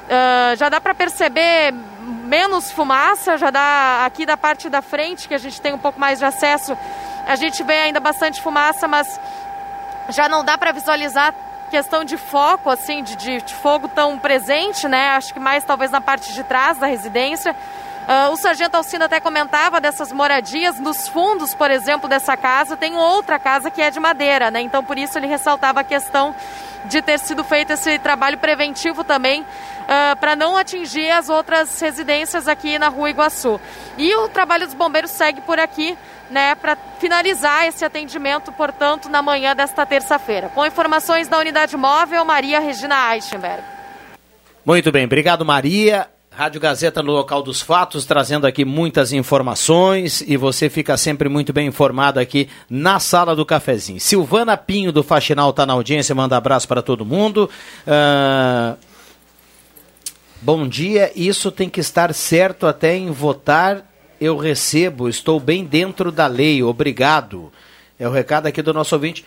Uh, já dá para perceber menos fumaça, já dá aqui da parte da frente, que a gente tem um pouco mais de acesso, a gente vê ainda bastante fumaça, mas já não dá para visualizar questão de foco, assim, de, de, de, fogo tão presente, né? Acho que mais talvez na parte de trás da residência. Uh, o sargento Alcino até comentava dessas moradias. Nos fundos, por exemplo, dessa casa, tem outra casa que é de madeira, né? Então, por isso, ele ressaltava a questão de ter sido feito esse trabalho preventivo também, uh, para não atingir as outras residências aqui na Rua Iguaçu. E o trabalho dos bombeiros segue por aqui, né, para finalizar esse atendimento, portanto, na manhã desta terça-feira. Com informações da unidade móvel, Maria Regina Eichenberg. Muito bem, obrigado, Maria. Rádio Gazeta no local dos fatos, trazendo aqui muitas informações e você fica sempre muito bem informado aqui na sala do cafezinho. Silvana Pinho do Faxinal está na audiência, manda abraço para todo mundo. Uh... Bom dia, isso tem que estar certo até em votar. Eu recebo, estou bem dentro da lei, obrigado. É o recado aqui do nosso ouvinte.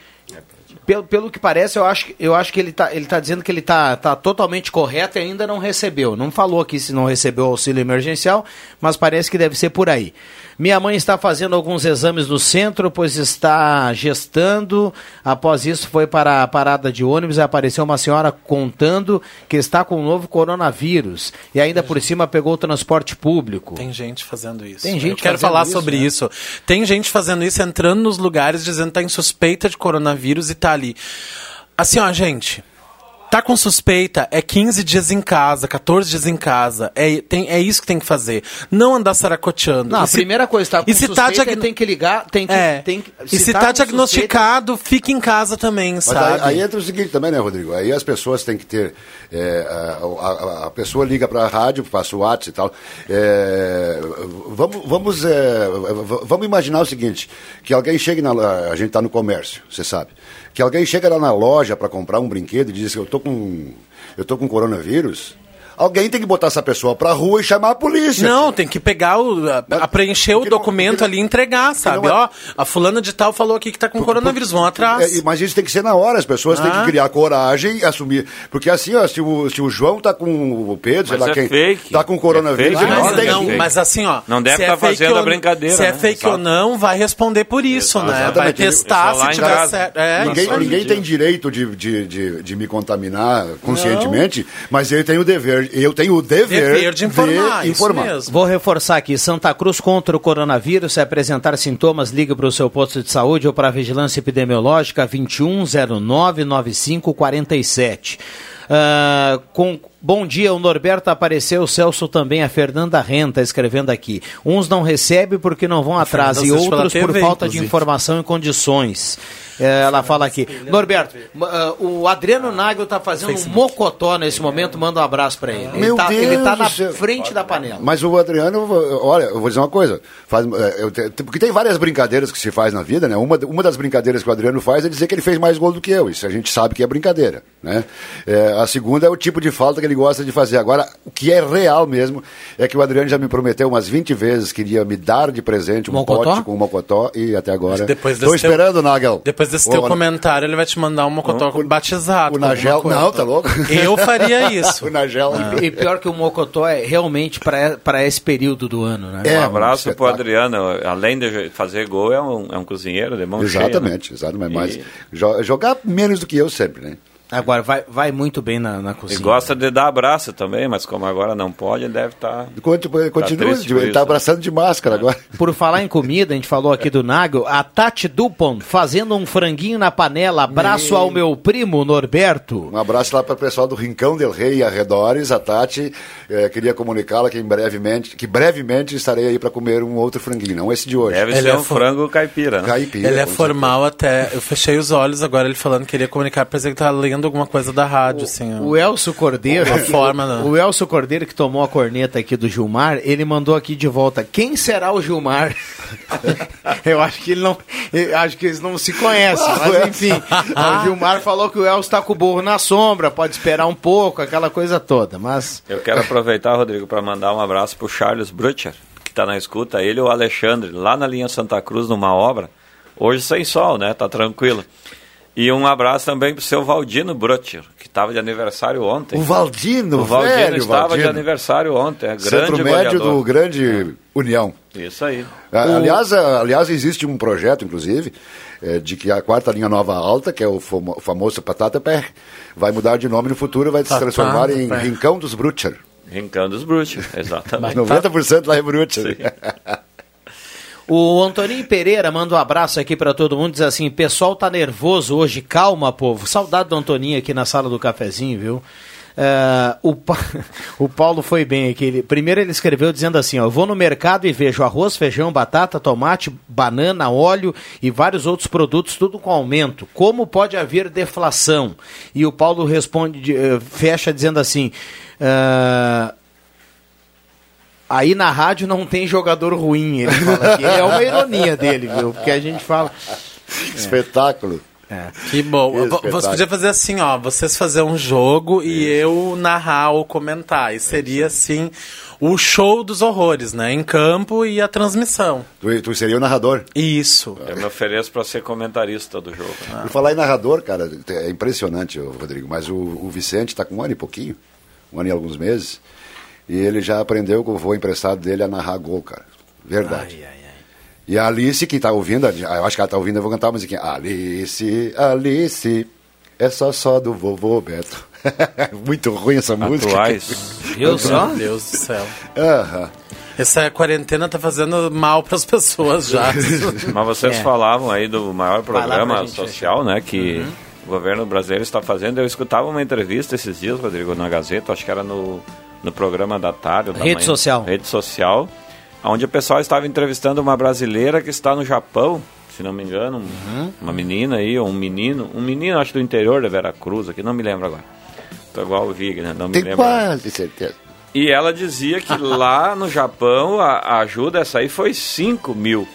Pelo, pelo que parece, eu acho, eu acho que ele está ele tá dizendo que ele está tá totalmente correto e ainda não recebeu. Não falou aqui se não recebeu auxílio emergencial, mas parece que deve ser por aí. Minha mãe está fazendo alguns exames no centro, pois está gestando. Após isso, foi para a parada de ônibus e apareceu uma senhora contando que está com o um novo coronavírus. E ainda por cima pegou o transporte público. Tem gente fazendo isso. Tem gente Eu quero falar isso, sobre né? isso. Tem gente fazendo isso, entrando nos lugares, dizendo que está em suspeita de coronavírus e está ali. Assim, ó, gente Tá com suspeita, é 15 dias em casa, 14 dias em casa. É, tem, é isso que tem que fazer. Não andar saracoteando. Não, a se, primeira coisa, tá com e se tá suspeita, tá diagn... tem que ligar, tem que... É. Tem que se e se tá, tá diagnosticado, suspeita... fique em casa também, Mas sabe? Aí, aí, entra o seguinte também, né, Rodrigo? Aí as pessoas têm que ter... É, a, a, a, pessoa liga para a rádio, passa o WhatsApp e tal. É, vamos, vamos, é, vamos imaginar o seguinte, que alguém chegue na... A gente está no comércio, você sabe que alguém chega lá na loja para comprar um brinquedo e diz que eu tô com eu tô com coronavírus, Alguém tem que botar essa pessoa pra rua e chamar a polícia. Não, tem que pegar o. A, a preencher o documento não, ali e entregar, sabe? É... Ó, a fulana de tal falou aqui que tá com por, coronavírus, vão atrás. É, mas isso tem que ser na hora, as pessoas ah. têm que ah. criar coragem e assumir. Porque assim, ó, se o, se o João tá com o Pedro, sei lá é quem. Fake. Tá com coronavírus, é fake. Mas, não, não, mas assim, ó. Não deve estar é tá fazendo a brincadeira. Se é né? fake Exato. ou não, vai responder por isso, Exato. né? Exatamente. Vai testar se tiver certo. É, ninguém ninguém tem direito de, de, de, de me contaminar conscientemente, mas eu tenho o dever. Eu tenho o dever dever, de informar. De informar. Vou reforçar aquaqui: Santa Cruz contra o coronavírus. Se apresentar sintomas, ligue para o seu posto de saúde ou para a vigilância epidemiológica 21099547. Ah, com Bom dia, o Norberto apareceu, o Celso também, a Fernanda Renta escrevendo aqui. Uns não recebem porque não vão atrás e outros pela por TV, falta de inclusive. informação e condições. É, ela fala aqui. Norberto, ah, o Adriano Nagel tá fazendo um mocotó nesse momento, manda um abraço para ele. Ele Meu tá, ele tá na frente da panela. Mas o Adriano, olha, eu vou dizer uma coisa. Faz, é, porque tem várias brincadeiras que se faz na vida, né? Uma, uma das brincadeiras que o Adriano faz é dizer que ele fez mais gol do que eu. Isso a gente sabe que é brincadeira, né? É, a segunda é o tipo de falta que ele gosta de fazer. Agora, o que é real mesmo é que o Adriano já me prometeu umas 20 vezes que iria me dar de presente um Mocotó? pote com um mocotó e até agora. Depois Estou desse teu- esperando, Nagel. Depois desse Ô, teu comentário, ele vai te mandar um mocotó batizado. O Nagel. Não, tá louco? Eu faria [LAUGHS] isso. o Nagel. E pior que o Mocotó é realmente para esse período do ano, né? É, um abraço pro Adriano. Além de fazer gol, é um, é um cozinheiro de mão cheia. né? Exatamente, exatamente. Mas jo- jogar menos do que eu sempre, né? Agora, vai, vai muito bem na, na E cozinha. gosta de dar abraço também, mas como agora não pode, ele deve estar. Continua, continua triste por ele isso, tá né? abraçando de máscara agora. [LAUGHS] Por falar em comida, a gente falou aqui do Nagel, a Tati Dupont fazendo um franguinho na panela. Abraço ao meu primo Norberto. Um abraço lá para o pessoal do Rincão del Rei e arredores. A Tati eh, queria comunicá-la que em brevemente, que brevemente estarei aí para comer um outro franguinho, não esse de hoje. Deve Ele ser é um fo- frango caipira. Né? Caipira. Ele é formal até. Eu fechei os olhos agora, ele falando que ele ia comunicar, pensei que tava lendo alguma coisa da rádio, assim. O Elcio Cordeiro, A aqui- forma, né? o Elcio Cordeiro que tomou a corneta aqui do Gilmar, ele mandou aqui de volta. Quem será o Gilmar? [LAUGHS] Eu acho que ele não, acho que eles não se conhecem, mas enfim. o Gilmar falou que o Elcio está com o burro na sombra, pode esperar um pouco, aquela coisa toda, mas Eu quero aproveitar, Rodrigo, para mandar um abraço pro Charles Brutcher, que está na escuta. Ele e o Alexandre, lá na linha Santa Cruz, numa obra. Hoje sem sol, né? Tá tranquilo. E um abraço também pro seu Valdino Brutcher, que estava de aniversário ontem. O Valdino, O Valdino velho estava Valdino. de aniversário ontem, é grande Centro médio goleador. do Grande União. Isso aí. A- Aliás, a- aliás, existe um projeto, inclusive, eh, de que a quarta linha nova alta, que é o famo- famoso Patata Pé, vai mudar de nome no futuro, vai se Patata transformar em Pé. Rincão dos Brutcher. Rincão dos Brutcher, [LAUGHS] exatamente. 90% lá é Brutcher. [LAUGHS] O Antoninho Pereira manda um abraço aqui para todo mundo, diz assim, pessoal tá nervoso hoje, calma, povo. Saudade do Antoninho aqui na sala do cafezinho, viu? É, o, Pa- [LAUGHS] o Paulo foi bem aqui. Ele- primeiro ele escreveu dizendo assim: ó, vou no mercado e vejo arroz, feijão, batata, tomate, banana, óleo e vários outros produtos, tudo com aumento. Como pode haver deflação? E o Paulo responde, de- eh, fecha dizendo assim. "Ah, Aí na rádio não tem jogador ruim, ele fala aqui. É uma ironia dele, viu? Porque a gente fala. Espetáculo. Que bom. Que V- Você podia fazer assim, ó, vocês fazer um jogo e eu narrar ou comentar. E seria assim o show dos horrores, né? Em campo e a transmissão. Tu, tu seria o narrador. Isso. Eu me ofereço para ser comentarista do jogo. Por falar em narrador, cara, é impressionante, Rodrigo, mas o, o Vicente está com um ano e pouquinho, um ano e alguns meses, e ele já aprendeu com o voo emprestado dele a narrar gol, cara. Verdade. E a Alice, que está ouvindo, eu acho que ela está ouvindo, eu vou cantar a musiquinha. Alice, Alice, é só só do vovô Beto. [LAUGHS] Muito ruim essa música. Atuais. Só? Meu Deus do céu. Aham. Essa quarentena tá fazendo mal para as pessoas já. [LAUGHS] Mas vocês É. falavam aí do maior programa gente, social, né, que o governo brasileiro está fazendo. Eu escutava uma entrevista esses dias, Rodrigo, na Gazeta, acho que era no, no programa da tarde. ou da Rede manhã, social. Rede social, onde o pessoal estava entrevistando uma brasileira que está no Japão, se não me engano, um- uma menina aí, ou um menino, um menino, acho do interior da Veracruz, aqui, não me lembro agora. Tô igual o Vig, né? Não me Tem lembro. quase certeza. E ela dizia que [LAUGHS] lá no Japão a, a ajuda essa aí foi 5 mil,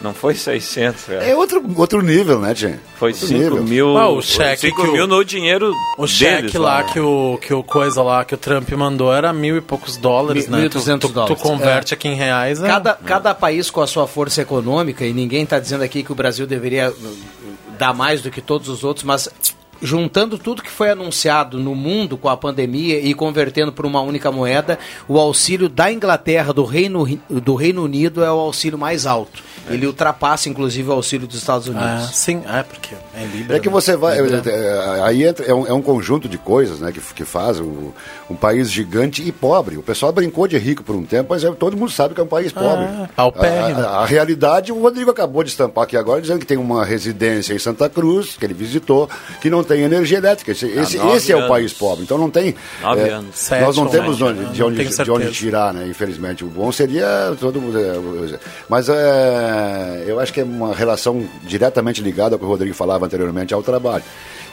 não foi 600. Velho. É outro, outro nível, né, Tchê? Foi Outro 5 nível. mil. Ah, o cheque 5 que o- mil no dinheiro O deles cheque lá né? que o, que o coisa lá que o Trump mandou era mil e poucos dólares, Mil- né? 1.200 tu, tu, dólares. tu converte aqui em reais. é- Cada, cada país com a sua força econômica, e ninguém está dizendo aqui que o Brasil deveria uh, dar mais do que todos os outros, mas juntando tudo que foi anunciado no mundo com a pandemia e convertendo para uma única moeda, o auxílio da Inglaterra, do Reino, do Reino Unido, é o auxílio mais alto. Ele ultrapassa, inclusive, o auxílio dos Estados Unidos. Ah, sim, é porque é Libra. É que né? você vai. Libra. é, é, Aí entra, é, um, é um conjunto de coisas né, que, que faz o, um país gigante e pobre. O pessoal brincou de rico por um tempo, mas é- todo mundo sabe que é um país pobre. Ah, a, a- a realidade, o Rodrigo acabou de estampar aqui agora, dizendo que tem uma residência em Santa Cruz, que ele visitou, que não tem energia elétrica. Esse, esse, esse é o país pobre. Então não tem. Nove é, anos. nós Sete não ou temos onde- né? de, Não onde, de onde tirar, né? Infelizmente. O bom seria todo mundo. é, Mas é, eu acho que é uma relação diretamente ligada ao que o Rodrigo falava anteriormente ao trabalho.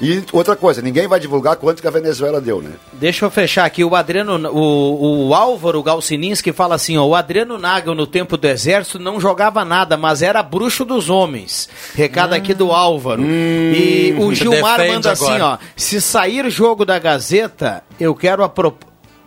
E outra coisa, ninguém vai divulgar quanto que a Venezuela deu, né? Deixa eu fechar aqui. O Adriano, o, o Álvaro Galcininski fala assim: ó, o Adriano Nagel no tempo do exército não jogava nada, mas era bruxo dos homens. Recado aqui do Álvaro. e o Gilmar defende manda assim: agora. ó, se sair jogo da Gazeta, eu quero a pro-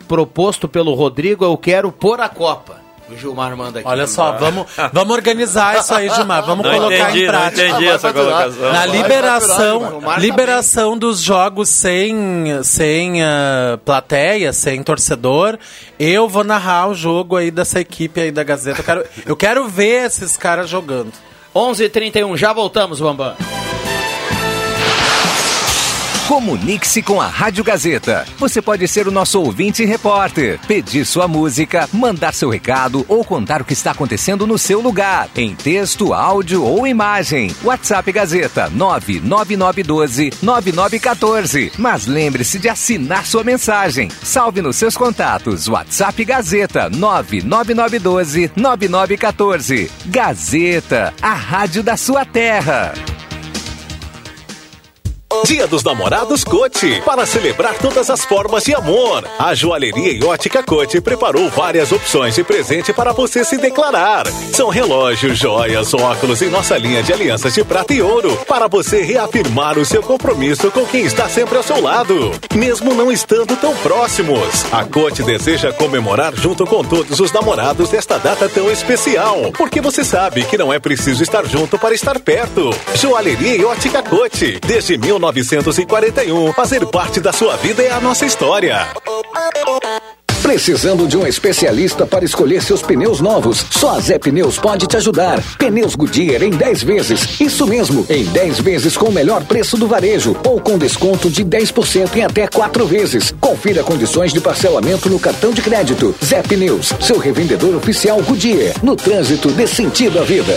proposto pelo Rodrigo, eu quero pôr a Copa. O Gilmar manda aqui. Olha só, vamos, vamos organizar isso aí, Gilmar. Vamos Não colocar entendi, em não prática. entendi essa colocação. Na liberação, liberação dos jogos sem, sem ah, plateia, sem torcedor, eu vou narrar o jogo aí dessa equipe aí da Gazeta. Eu quero, eu quero ver esses caras jogando. 11h31, já voltamos, Bambam. Comunique-se com a Rádio Gazeta. Você pode ser o nosso ouvinte e repórter, pedir sua música, mandar seu recado ou contar o que está acontecendo no seu lugar, em texto, áudio ou imagem. WhatsApp Gazeta 99912-9914. Mas lembre-se de assinar sua mensagem. Salve nos seus contatos. WhatsApp Gazeta 99912-9914. Gazeta, a rádio da sua terra. Dia dos Namorados Cote, para celebrar todas as formas de amor. A joalheria e ótica Cote preparou várias opções de presente para você se declarar. São relógios, joias, óculos e nossa linha de alianças de prata e ouro, para você reafirmar o seu compromisso com quem está sempre ao seu lado, mesmo não estando tão próximos. A Cote deseja comemorar junto com todos os namorados desta data tão especial, porque você sabe que não é preciso estar junto para estar perto. Joalheria e ótica Cote, desde 1941, fazer parte da sua vida é a nossa história. Precisando de um especialista para escolher seus pneus novos? Só a Zé Pneus pode te ajudar. Pneus Goodyear em 10 vezes. Isso mesmo, em 10 vezes com o melhor preço do varejo ou com desconto de 10% em até 4 vezes. Confira condições de parcelamento no cartão de crédito. Zé Pneus, seu revendedor oficial Goodyear. No trânsito, dê sentido à vida.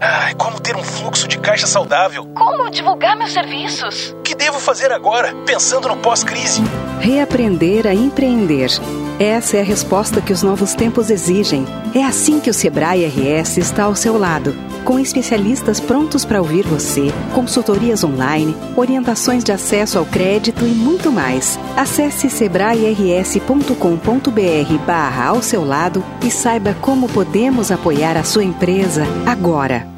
Ai, como ter um fluxo de caixa saudável? Como divulgar meus serviços? O que devo fazer agora, pensando no pós-crise? Reaprender a empreender. Essa é a resposta que os novos tempos exigem. É assim que o Sebrae RS está ao seu lado, com especialistas prontos para ouvir você, consultorias online, orientações de acesso ao crédito e muito mais. Acesse sebrae-rs.com.br barra ao seu lado e saiba como podemos apoiar a sua empresa agora.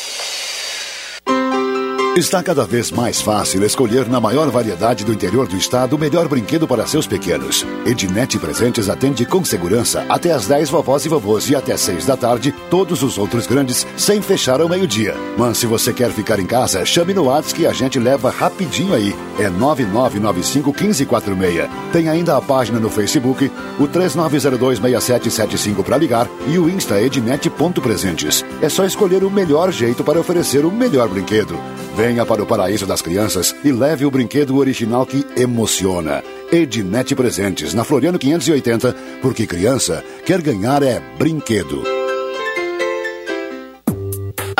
Está cada vez mais fácil escolher na maior variedade do interior do estado o melhor brinquedo para seus pequenos. Ednet Presentes atende com segurança até às 10 vovós e vovôs e até 6 da tarde todos os outros grandes sem fechar ao meio-dia. Mas se você quer ficar em casa, chame no WhatsApp que a gente leva rapidinho aí. É 99951546. Tem ainda a página no Facebook, o 39026775 para ligar e o Insta ednet.presentes. É só escolher o melhor jeito para oferecer o melhor brinquedo. Venha para o paraíso das crianças e leve o brinquedo original que emociona. Ednet Presentes, na Floriano 580, porque criança quer ganhar é brinquedo.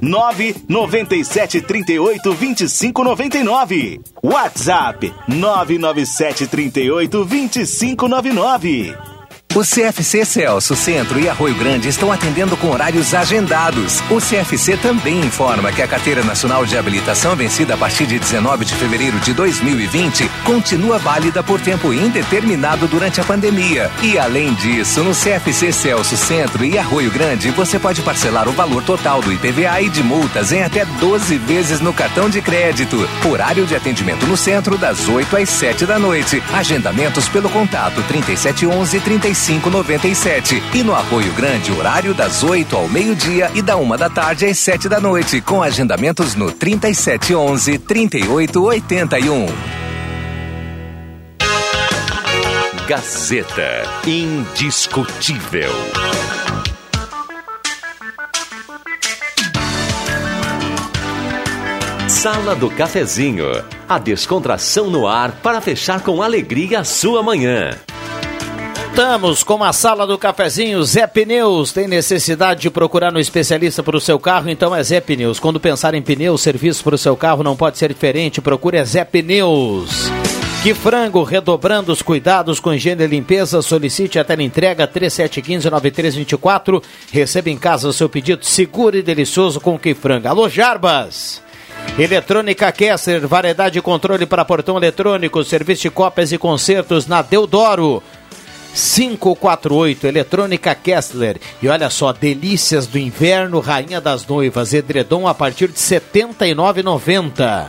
997 38 25 99. WhatsApp 997 38 25 99. O CFC Celso Centro e Arroio Grande estão atendendo com horários agendados. O CFC também informa que a Carteira Nacional de Habilitação vencida a partir de 19 de fevereiro de 2020 continua válida por tempo indeterminado durante a pandemia. E além disso, no CFC Celso Centro e Arroio Grande, você pode parcelar o valor total do IPVA e de multas em até 12 vezes no cartão de crédito. Horário de atendimento no centro das 8 às 7 da noite. Agendamentos pelo contato 3711 35 3597. E no Arroio Grande, horário das 8 ao meio-dia e da uma da tarde às 7 da noite, com agendamentos no 3711 3881. Gazeta Indiscutível. Sala do Cafezinho. A descontração no ar para fechar com alegria a sua manhã. Voltamos com a sala do cafezinho Zé Pneus. Tem necessidade de procurar no especialista para o seu carro? Então é Zé Pneus. Quando pensar em pneus, serviço para o seu carro não pode ser diferente. Procure Zé Pneus. Que frango, redobrando os cuidados com higiene e limpeza, solicite a entrega 3715-9324. Receba em casa o seu pedido seguro e delicioso com que frango. Alô, Jarbas! Eletrônica Kessler, variedade de controle para portão eletrônico, serviço de cópias e concertos na Deodoro. 548, Eletrônica Kessler. E olha só, delícias do inverno, Rainha das Noivas, edredom a partir de R$ 79,90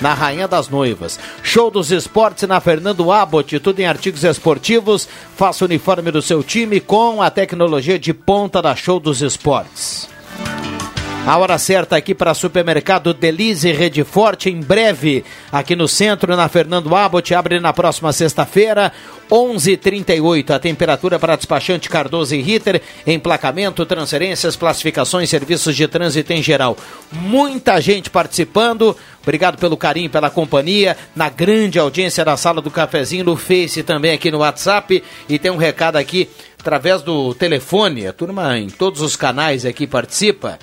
na Rainha das Noivas. Show dos esportes na Fernando Abbott, tudo em artigos esportivos. Faça o uniforme do seu time com a tecnologia de ponta da Show dos Esportes. A hora certa aqui para supermercado Delize Rede Forte, em breve, aqui no centro, na Fernando Abbott, abre na próxima sexta-feira, 11:38 a temperatura para despachante Cardoso e Ritter, emplacamento, transferências, classificações, serviços de trânsito em geral. Muita gente participando. Obrigado pelo carinho, pela companhia, na grande audiência da sala do cafezinho, no Face também aqui no WhatsApp. E tem um recado aqui através do telefone. A turma em todos os canais aqui participa.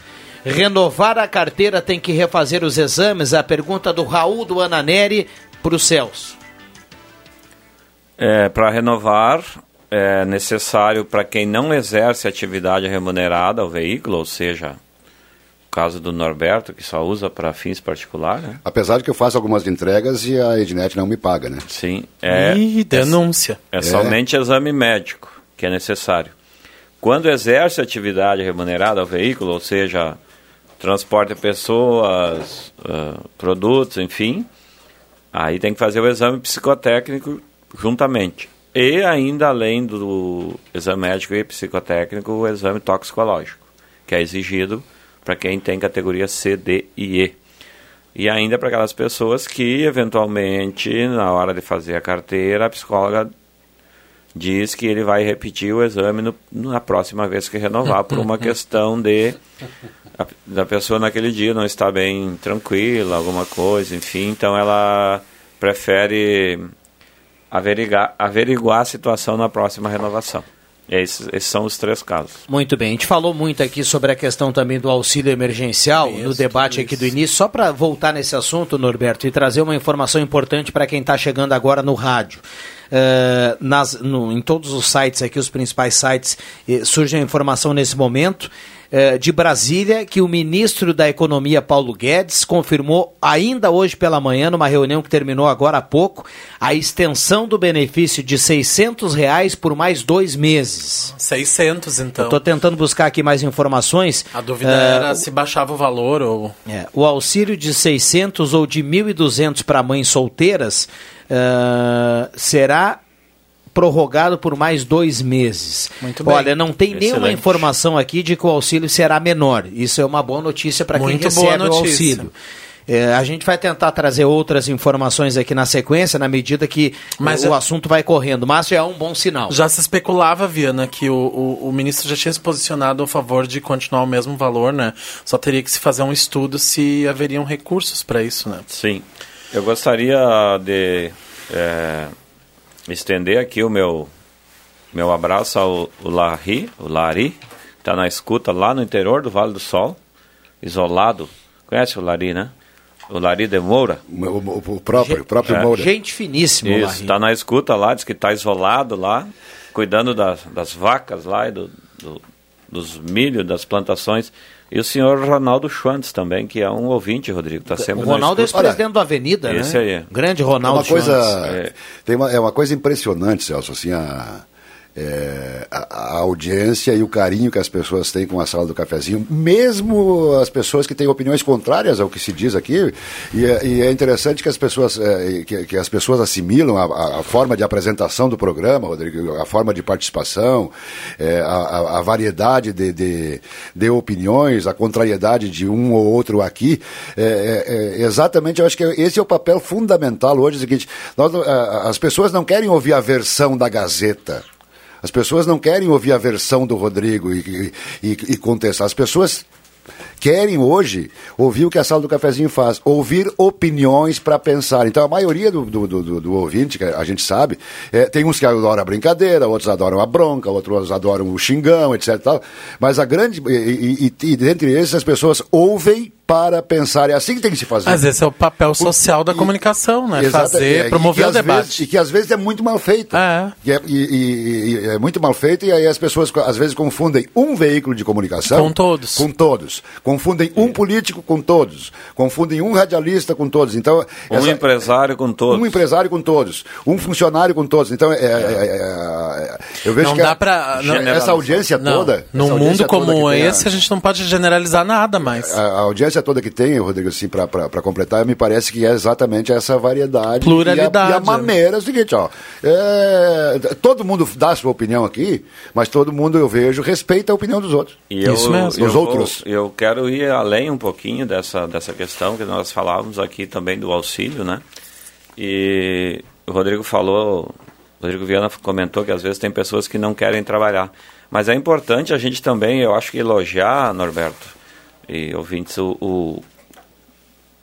Renovar a carteira tem que refazer os exames? A pergunta do Raul do Ananeri para o Celso. É, para renovar, é necessário para quem não exerce atividade remunerada ao veículo, ou seja, o caso do Norberto, que só usa para fins particulares. Né? Apesar de que eu faço algumas entregas e a Ednet não me paga, né? Sim. É, Ih, denúncia. É, é somente exame médico que é necessário. Quando exerce atividade remunerada ao veículo, ou seja, transporte de pessoas, uh, produtos, enfim, aí tem que fazer o exame psicotécnico juntamente. E ainda além do exame médico e psicotécnico, o exame toxicológico, que é exigido para quem tem categoria C, D e E. E ainda para aquelas pessoas que, eventualmente, na hora de fazer a carteira, a psicóloga diz que ele vai repetir o exame no, na próxima vez que renovar, por uma questão de a, da pessoa naquele dia não estar bem tranquila, alguma coisa, enfim. Então ela prefere averiguar, averiguar a situação na próxima renovação. Esses, esses, são os três casos. Muito bem. A gente falou muito aqui sobre a questão também do auxílio emergencial isso, no debate aqui do início. Só para voltar nesse assunto, Norberto, e trazer uma informação importante para quem está chegando agora no rádio. Uh, nas, no, em todos os sites aqui, os principais sites, eh, surge a informação nesse momento de Brasília que o ministro da Economia, Paulo Guedes, confirmou ainda hoje pela manhã, numa reunião que terminou agora há pouco, a extensão do benefício de 600 reais por mais dois meses. 600, então. Estou tentando buscar aqui mais informações. A dúvida uh, era se baixava o valor ou... É, o auxílio de 600 ou de 1.200 para mães solteiras uh, será prorrogado por mais dois meses. Muito bem. Olha, não tem Excelente. nenhuma informação aqui de que o auxílio será menor. Isso é uma boa notícia para quem recebe o auxílio. É, a gente vai tentar trazer outras informações aqui na sequência, na medida que Mas o é- assunto vai correndo. Mas já é um bom sinal. Já se especulava, Viana, que o, o, o ministro já tinha se posicionado a favor de continuar o mesmo valor, né? Só teria que se fazer um estudo se haveriam recursos para isso, né? Sim. Eu gostaria de é, estender aqui o meu, meu abraço ao o Lari, o Lari, que está na escuta lá no interior do Vale do Sol, isolado. Conhece o Lari, né? O Lari de Moura. O, o próprio, o próprio É. Moura. Gente finíssimo, Isso, está na escuta lá, diz que está isolado lá, cuidando das, das vacas lá e do, do- dos milho, das plantações. E o senhor Ronaldo Schwantz também, que é um ouvinte, Rodrigo, está sempre O na Ronaldo é ex-presidente do Avenida, Esse né? aí. Grande É Ronaldo uma coisa, Schwantz. tem uma, é uma coisa impressionante, Celso, assim, a, é, a, a audiência e o carinho que as pessoas têm com a sala do cafezinho, mesmo as pessoas que têm opiniões contrárias ao que se diz aqui, e, é- e é interessante que as pessoas, é, que, que as pessoas assimilam a, a- forma de apresentação do programa, Rodrigo, a forma de participação, é, a, a- variedade de, de, de opiniões, a contrariedade de um ou outro aqui, é, é- exatamente, eu acho que esse é o papel fundamental hoje, é o seguinte, nós as pessoas não querem ouvir a versão da Gazeta, as pessoas não querem ouvir a versão do Rodrigo e, e, e contestar. As pessoas querem hoje ouvir o que a sala do cafezinho faz, ouvir opiniões para pensar. Então a maioria do, do, do, do ouvinte, que a gente sabe, é, tem uns que adoram a brincadeira, outros adoram a bronca, outros adoram o xingão, etc. Tal, mas a grande. E, e, e dentre esses as pessoas ouvem para pensar. É assim que tem que se fazer. Mas esse é o papel social da comunicação, né? Exato, Fazer, é, promover o debate. vezes- e que às vezes é muito mal feito. E é, e- e- e é muito mal feito, e aí as pessoas às vezes confundem um veículo de comunicação Com todos. Com todos. Confundem um político com todos. Confundem um radialista com todos. Então, Um essa- empresário com todos. um empresário com todos. Um funcionário com todos. Então, é, é- é- é- eu vejo não que dá a- pra. não- essa audiência Não, toda. Num mundo toda como que tem a- esse, a gente não pode generalizar nada mais. a, a audiência toda que tem, Rodrigo, assim, para completar, me parece que é exatamente essa variedade. Pluralidade. E a, e a maneira é o seguinte, ó. é, todo mundo dá a sua opinião aqui, mas todo mundo, eu vejo, respeita a opinião dos outros. E eu, Os eu vou- outros. eu quero ir além um pouquinho dessa, dessa questão que nós falávamos aqui também do auxílio, né? E o Rodrigo falou, o Rodrigo Viana comentou que às vezes tem pessoas que não querem trabalhar. Mas é importante a gente também, eu acho que elogiar, Norberto e ouvintes, o, o,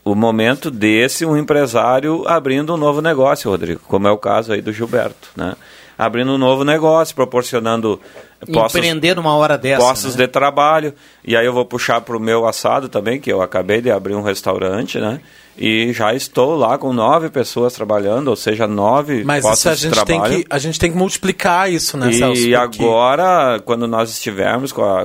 o momento desse, um empresário abrindo um novo negócio, Rodrigo, como é o caso aí do Gilberto, né? Abrindo um novo negócio, proporcionando postos, Empreender numa hora dessa. postos né? de trabalho. E aí eu vou puxar para o meu assado também, que eu acabei de abrir um restaurante, né? E já estou lá com nove pessoas trabalhando, ou seja, nove Mas postos isso a de gente, tem trabalho. que, a gente tem que multiplicar isso, né, Celso? E Porque- agora, quando nós estivermos com a,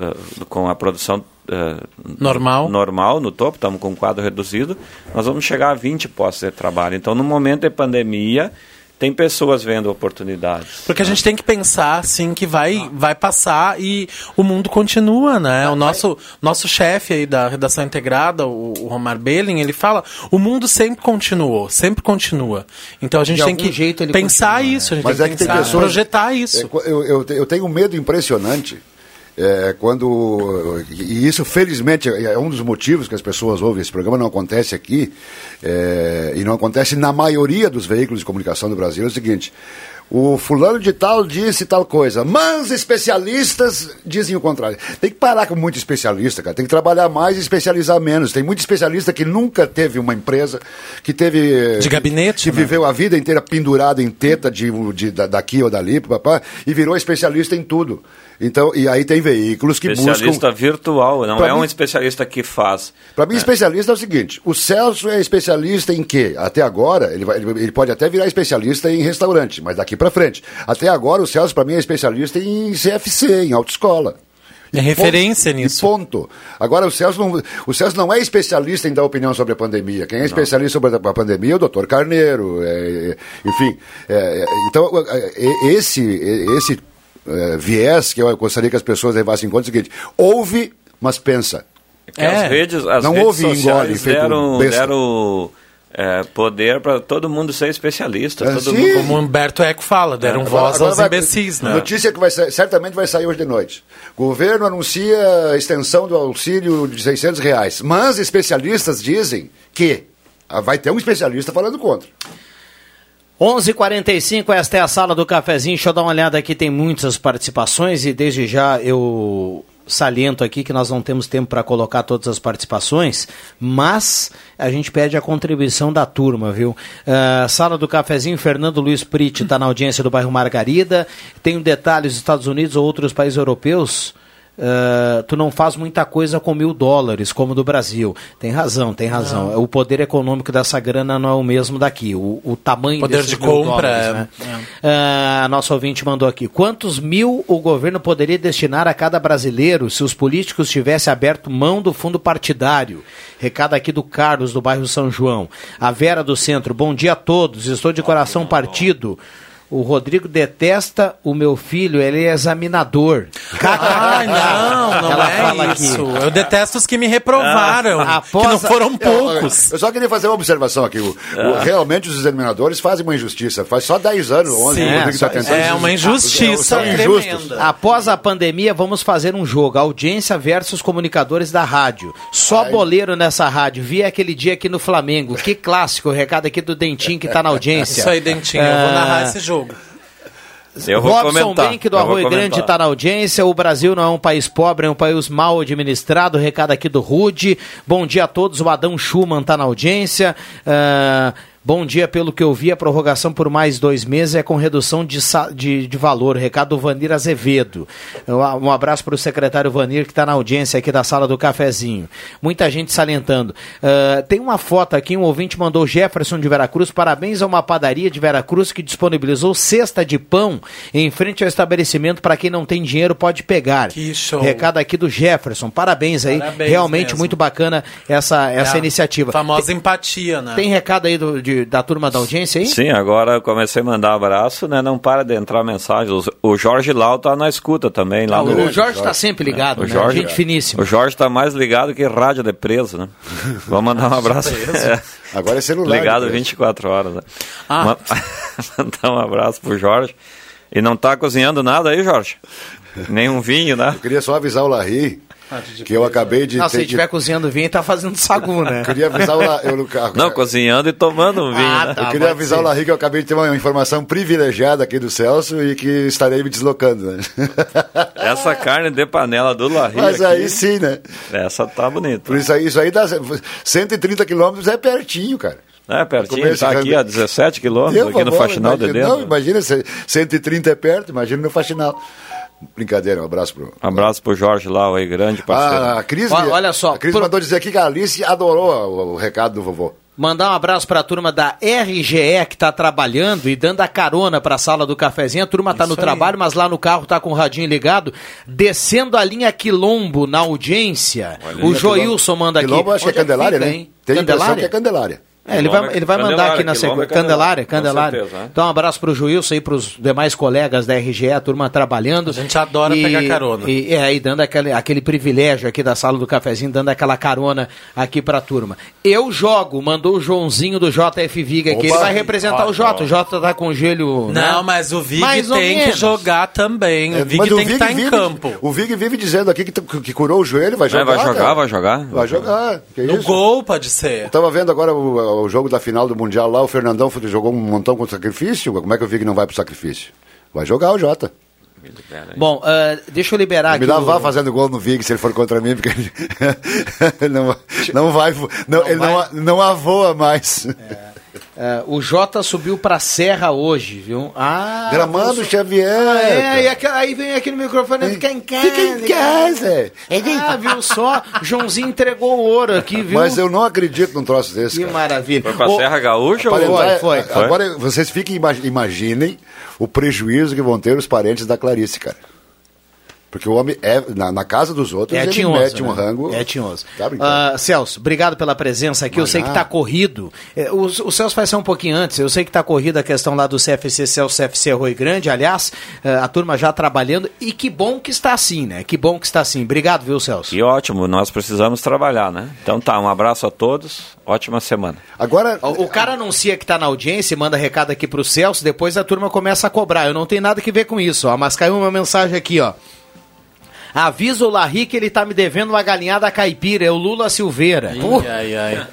eh, com a produção eh, Normal. normal no topo, estamos com um quadro reduzido, nós vamos chegar a 20 postos de trabalho. Então, no momento de pandemia, tem pessoas vendo oportunidades. Porque a gente tem que pensar, assim, que vai, vai passar e o mundo continua, né? O nosso, nosso chefe aí da redação integrada, o, o Romar Belling, ele fala, o mundo sempre continuou, sempre continua. Então a gente De tem que jeito ele pensar continua, né? isso, a gente Mas tem é que, que tem pensar, pessoas- projetar isso. É, Eu, eu, eu tenho um medo impressionante. É, quando e isso felizmente é um dos motivos que as pessoas ouvem esse programa não acontece aqui é, e não acontece na maioria dos veículos de comunicação do Brasil. É o seguinte o fulano de tal disse tal coisa, mas especialistas dizem o contrário. Tem que parar com muito especialista, cara. Tem que trabalhar mais e especializar menos. Tem muito especialista que nunca teve uma empresa, que teve. De gabinete, Que né? viveu a vida inteira pendurado em teta de, de- da- daqui ou dali, papá, e virou especialista em tudo. Então, e aí tem veículos que especialista buscam. virtual, não Pra é mim- um especialista que faz. Para mim, especialista é o seguinte: o Celso é especialista em quê? Até agora, ele, vai- ele- ele pode até virar especialista em restaurante, mas daqui para frente. Até agora, o Celso, para mim, é especialista em CFC, em autoescola. É referência ponto, nisso. ponto. Agora, o Celso, não, o Celso não é especialista em dar opinião sobre a pandemia. Quem é especialista sobre a, pandemia é o doutor Carneiro. é, é, enfim, é, é, então, é, é, esse, é, esse é, viés que eu gostaria que as pessoas levassem em conta é o seguinte: ouve, mas pensa. Que as redes, as não redes ouve engole, sociais deram, besta. deram É, poder para todo mundo ser especialista. É, todo mundo... Como o Humberto Eco fala, deram Agora- voz agora aos vai- imbecis, né? Notícia que vai certamente vai sair hoje de noite. Governo anuncia a extensão do auxílio de 600 reais. Mas especialistas dizem que ah, vai ter um especialista falando contra. 11:45 esta é a sala do cafezinho. Deixa eu dar uma olhada aqui, tem muitas participações e desde já eu saliento aqui que nós não temos tempo para colocar todas as participações, mas a gente pede a contribuição da turma, viu? Ah, sala do cafezinho, Fernando Luiz Priti está na audiência do bairro Margarida. Tem detalhe: os Estados Unidos ou outros países europeus. Ah, tu não faz muita coisa com mil dólares, como do Brasil. Tem razão, tem razão. O poder econômico dessa grana não é o mesmo daqui. O, o tamanho Poder de compra, dólares, é- né? Ah, a nossa ouvinte mandou aqui. Quantos mil o governo poderia destinar a cada brasileiro se os políticos tivessem aberto mão do fundo partidário? Recado aqui do Carlos, do bairro São João. A Vera do Centro. Bom dia a todos. Estou de coração partido. O Rodrigo detesta o meu filho, ele é examinador. Ai, não, não Ela é fala isso. aqui. Eu detesto os que me reprovaram. Ah, que não foram Eu- poucos. Eu, só queria fazer uma observação aqui. O- o- realmente os examinadores fazem uma injustiça. Faz só 10 anos, 11 Sim, o Rodrigo é, está só- tentando. é uma injustiça injustos. Após a pandemia, vamos fazer um jogo. Audiência versus comunicadores da rádio. Só boleiro nessa rádio. Vi aquele dia aqui no Flamengo. Que clássico. O recado aqui do Dentinho que tá na audiência. Isso aí, Dentinho, eu vou Ah, narrar esse jogo. Eu vou Robson comentar, do Arroio. Grande está na audiência. O Brasil não é um país pobre, é um país mal administrado. Recado aqui do Rude. Bom dia a todos. O Adão Schumann está na audiência. Ah, Bom dia, pelo que eu vi, a prorrogação por mais dois meses é com redução de, de, de valor. Recado do Vanir Azevedo. Um abraço para o secretário Vanir, que está na audiência aqui da sala do cafezinho. Muita gente salientando. Ah, tem uma foto aqui, um ouvinte mandou Jefferson de Veracruz. Parabéns a uma padaria de Veracruz que disponibilizou cesta de pão em frente ao estabelecimento para quem não tem dinheiro pode pegar. Que show. Recado aqui do Jefferson. Parabéns aí. Parabéns Realmente mesmo. muito bacana essa, essa É iniciativa. Famosa empatia, né? Tem recado aí do- de- da turma da audiência aí? Sim, agora eu comecei a mandar abraço, né? Não para de entrar mensagem. O- O Jorge Lau tá na escuta também. Lá Ah, no... o Jorge está sempre ligado, O né? Jorge, Gente finíssima. O Jorge tá mais ligado que rádio de preso, né? [LAUGHS] Vamos mandar um abraço. preso? Agora é celular, Ligado né? 24 horas. Né? Ah. Ma- [LAUGHS] Mandar um abraço pro Jorge. E não tá cozinhando nada aí, Jorge? Nem um vinho, né? Eu queria só avisar o Larry que eu acabei de. Não, ter se estiver cozinhando vinho, tá fazendo sagu, né? Eu [LAUGHS] queria avisar o Larry. Eu, Não, cozinhando e tomando um vinho. Ah, né? tá. eu queria avisar ser. o Larry que eu acabei de ter uma informação privilegiada aqui do Celso e que estarei me deslocando. Né? [LAUGHS] Essa carne de panela do Larry Mas aqui, aí sim, né? Essa tá bonita. Por isso aí, isso aí dá 130 quilômetros é pertinho, cara. É, pertinho, tá de aqui a 17 quilômetros, aqui no favor, Faxinal de imagina- dentro. Não, imagina, se 130 é perto, imagina no Faxinal. Brincadeira, um abraço pro. Abraço pro Jorge Lau aí, grande parceiro. Ah, a Cris, Olha- olha só, a Cris pro- mandou dizer aqui que a Alice adorou o, o recado do vovô. Mandar um abraço para a turma da RGE que está trabalhando e dando a carona para a sala do cafezinho. A turma está no aí. trabalho, mas lá no carro tá com o radinho ligado, descendo a linha Quilombo na audiência. o Joilson manda aqui. Quilombo, acho que é Onde Candelária, fica, né? hein? Tem Candelária? que é Candelária. É, ele vai, ele vai mandar aqui na Quilombo é sequência. Candelária, Candelária, certeza, né? Então, um abraço pro Joilson aí, pros demais colegas da RGE, a turma trabalhando. A gente adora pegar carona. E, é, e dando aquele, aquele privilégio aqui da sala do cafezinho, dando aquela carona aqui pra turma. Eu jogo, mandou o Joãozinho do JF Viga aqui. Ele vai representar o Jota. O Jota tá com o joelho. né? Não, mas o Vig Mais tem que jogar também. É, O Vig mas tem que estar em vive- campo. O Vig vive dizendo aqui que, que curou o joelho, vai É, jogar. vai jogar, cara. vai jogar. Vai jogar. Que No isso? gol pode ser. Eu tava vendo agora o, o jogo da final do Mundial lá, o Fernandão jogou um montão o sacrifício. Como é que o Vig não vai pro sacrifício? Vai jogar o Jota. Bom, ah, deixa eu liberar aqui. Me dá o- vá fazendo gol no Vig se ele for contra mim, porque ele não, [LAUGHS] não vai. Não, ele Não, não avoa mais. Ah, o Jota subiu pra Serra hoje, viu? Ah, Gramado viu só- Xavier. Ah, é, e aqui- aí vem aqui no microfone, fica em casa. Fica em casa. Ah, viu só? Joãozinho entregou o ouro aqui, viu? Mas eu não acredito num troço desse. Que cara. maravilha. Foi pra Ô, Serra Gaúcha ou... Foi, foi. Agora vocês fiquem imag- imaginem o prejuízo que vão ter os parentes da Clarice, cara. Porque o homem é, na, na casa dos outros, É ele tinhoso, mete um né? rango. É tinhoso. Tá brincando. Ah, Celso, obrigado pela presença aqui. eu sei que está corrido. É, o, o Celso vai ser um pouquinho antes. Eu sei que está corrida a questão lá do CFC Celso CFC Rui Grande. Aliás, eh, a turma já trabalhando. E que bom que está assim, né? Que bom que está assim. Obrigado, viu, Celso? E ótimo, nós precisamos trabalhar, né? Então tá, um abraço a todos, ótima semana. Agora. O, o cara anuncia que está na audiência, manda recado aqui pro Celso, depois a turma começa a cobrar. Eu não tenho nada que ver com isso, ó. Mas caiu uma mensagem aqui, ó. Avisa o Larry que ele tá me devendo uma galinhada caipira, é o Lula Silveira. Pô, Ai, ai.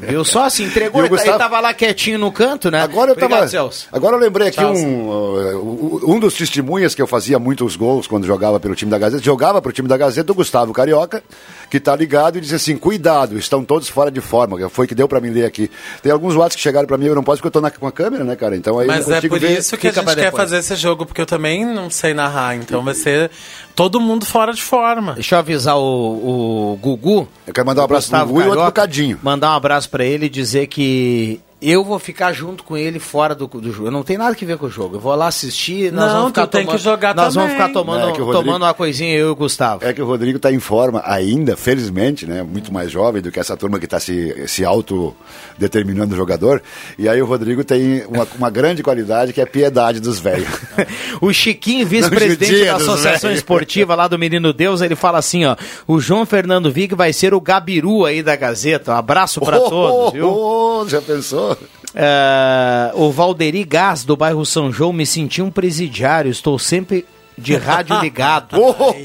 Viu só? Se entregou, E o ele, tá- Gustavo- tava lá quietinho no canto, né? Agora eu tava. Obrigado, Celso. Agora eu lembrei aqui Tchau, um, uh, um dos testemunhas que eu fazia muitos gols quando jogava pelo time da Gazeta. Jogava pro time da Gazeta o Gustavo Carioca, que tá ligado e disse assim: cuidado, estão todos fora de forma. Foi que deu pra mim ler aqui. Tem alguns WhatsApp que chegaram pra mim, eu não posso porque eu tô na, com a câmera, né, cara? Então aí Mas é por ver. isso que a gente quer depois. fazer esse jogo, porque eu também não sei narrar, então vai ser todo mundo fora de forma. Deixa eu avisar o, o Gugu. Eu quero mandar um abraço pro Gustavo Gugu e outro pro Carioca, Cadinho. Mandar um abraço pra ele e dizer que eu vou ficar junto com ele fora do, do jogo. Eu não tem nada que ver com o jogo. Eu vou lá assistir, nós Não, vamos ficar tomando, que jogar Nós vamos também. ficar tomando, É Rodrigo- tomando uma coisinha, eu e o Gustavo. É que o Rodrigo está em forma ainda, felizmente, né? Muito mais jovem do que essa turma que está se, se autodeterminando jogador. E aí o Rodrigo tem uma, uma grande qualidade que é a piedade dos velhos. [LAUGHS] O Chiquinho, vice-presidente da Associação. Esportiva lá do Menino Deus, ele fala assim, ó, o João Fernando Vig vai ser o Gabiru aí da Gazeta. Um abraço pra Oh, todos, viu? oh, já pensou? É, o Valderi Gás, do bairro São João, me senti um presidiário, estou sempre de rádio ligado.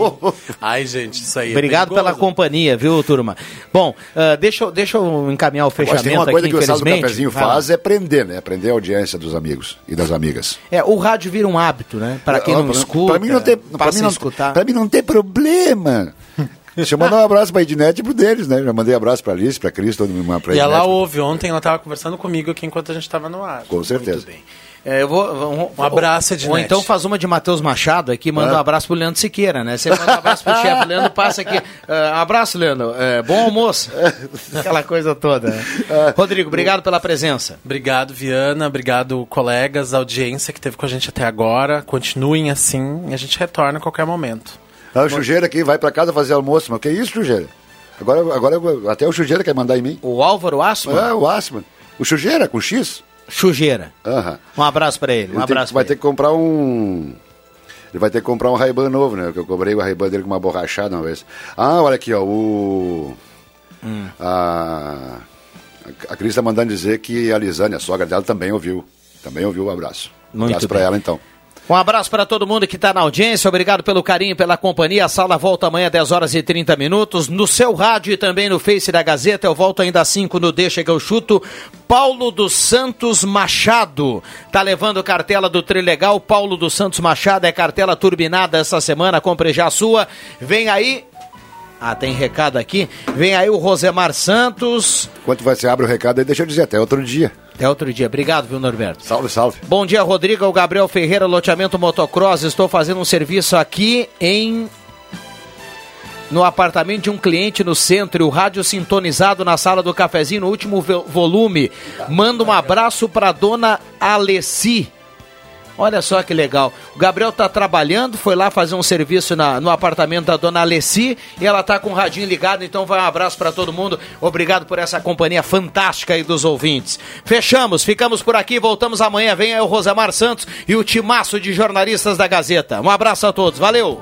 [LAUGHS] Ai, gente, isso aí. é Obrigado pela perigoso. companhia, viu, turma? Bom, ah, deixa, eu- deixa eu encaminhar o Eu acho que fechamento tem uma coisa aqui, que o Salo do. Cafezinho faz é prender, né? Prender a audiência dos amigos e das amigas. É, o rádio vira um hábito, né? Para quem Ah, não pra- escuta, pra mim não tem, passa mim não, escutar. pra mim não tem problema. [LAUGHS] Deixa eu mandar um abraço pra Ednete e pro deles, né? Já mandei abraço pra Alice, pra Cris, todo mundo pra E ela ouve ontem, ela tava conversando comigo aqui enquanto a gente tava no ar. Com certeza. É, eu vou, Um abraço, Ou Ednete. então faz uma de Matheus Machado aqui, manda Ah. um abraço pro Leandro Siqueira, né? Você manda um abraço pro chefe, Leandro passa aqui. Ah, abraço, Leandro. É, bom almoço. [LAUGHS] Aquela coisa toda. né? Rodrigo, obrigado pela presença. Obrigado, Viana. Obrigado, colegas, audiência que teve com a gente até agora. Continuem assim e a gente retorna a qualquer momento. Ah, o Chujeira aqui vai pra casa fazer almoço, mas que isso, Chujeira? Agora, agora até o Chujeira quer mandar em mim. O Álvaro Assman? É, o Asman. O Chujeira, com X? Chujeira. Aham. Um abraço pra ele. Um Ele tem- abraço vai pra ter que comprar um. Ele vai ter que comprar um Ray-Ban novo, né? Que eu cobrei o Ray-Ban dele com uma borrachada uma vez. Ah, olha aqui, ó. O. Hum. A. A Cris tá mandando dizer que a Lisane, a sogra dela, também ouviu. Também ouviu o abraço. Muito abraço bem. ela, então. Um abraço para todo mundo que está na audiência. Obrigado pelo carinho, pela companhia. A sala volta amanhã, 10 horas e 30 minutos. No seu rádio e também no Face da Gazeta. Eu volto ainda às 5 no Deixa que eu chuto. Paulo dos Santos Machado. Tá levando cartela do Trilegal. Paulo dos Santos Machado é cartela turbinada essa semana. Compre já a sua. Vem aí. Ah, tem recado aqui. Vem aí o Rosemar Santos. Enquanto você abre o recado aí, deixa eu dizer, até outro dia. Até outro dia. Obrigado, viu, Norberto? Salve, salve. Bom dia, Rodrigo. É o Gabriel Ferreira, loteamento motocross. Estou fazendo um serviço aqui em. No apartamento de um cliente no centro, o rádio sintonizado na sala do cafezinho no último vo- volume. Manda um abraço para dona Alessi. Olha só que legal. O Gabriel tá trabalhando, foi lá fazer um serviço na- no apartamento da dona Alessi e ela tá com o radinho ligado, então vai um abraço para todo mundo. Obrigado por essa companhia fantástica aí dos ouvintes. Fechamos, ficamos por aqui, voltamos amanhã. Vem aí o Rosamar Santos e o timaço de jornalistas da Gazeta. Um abraço a todos, valeu!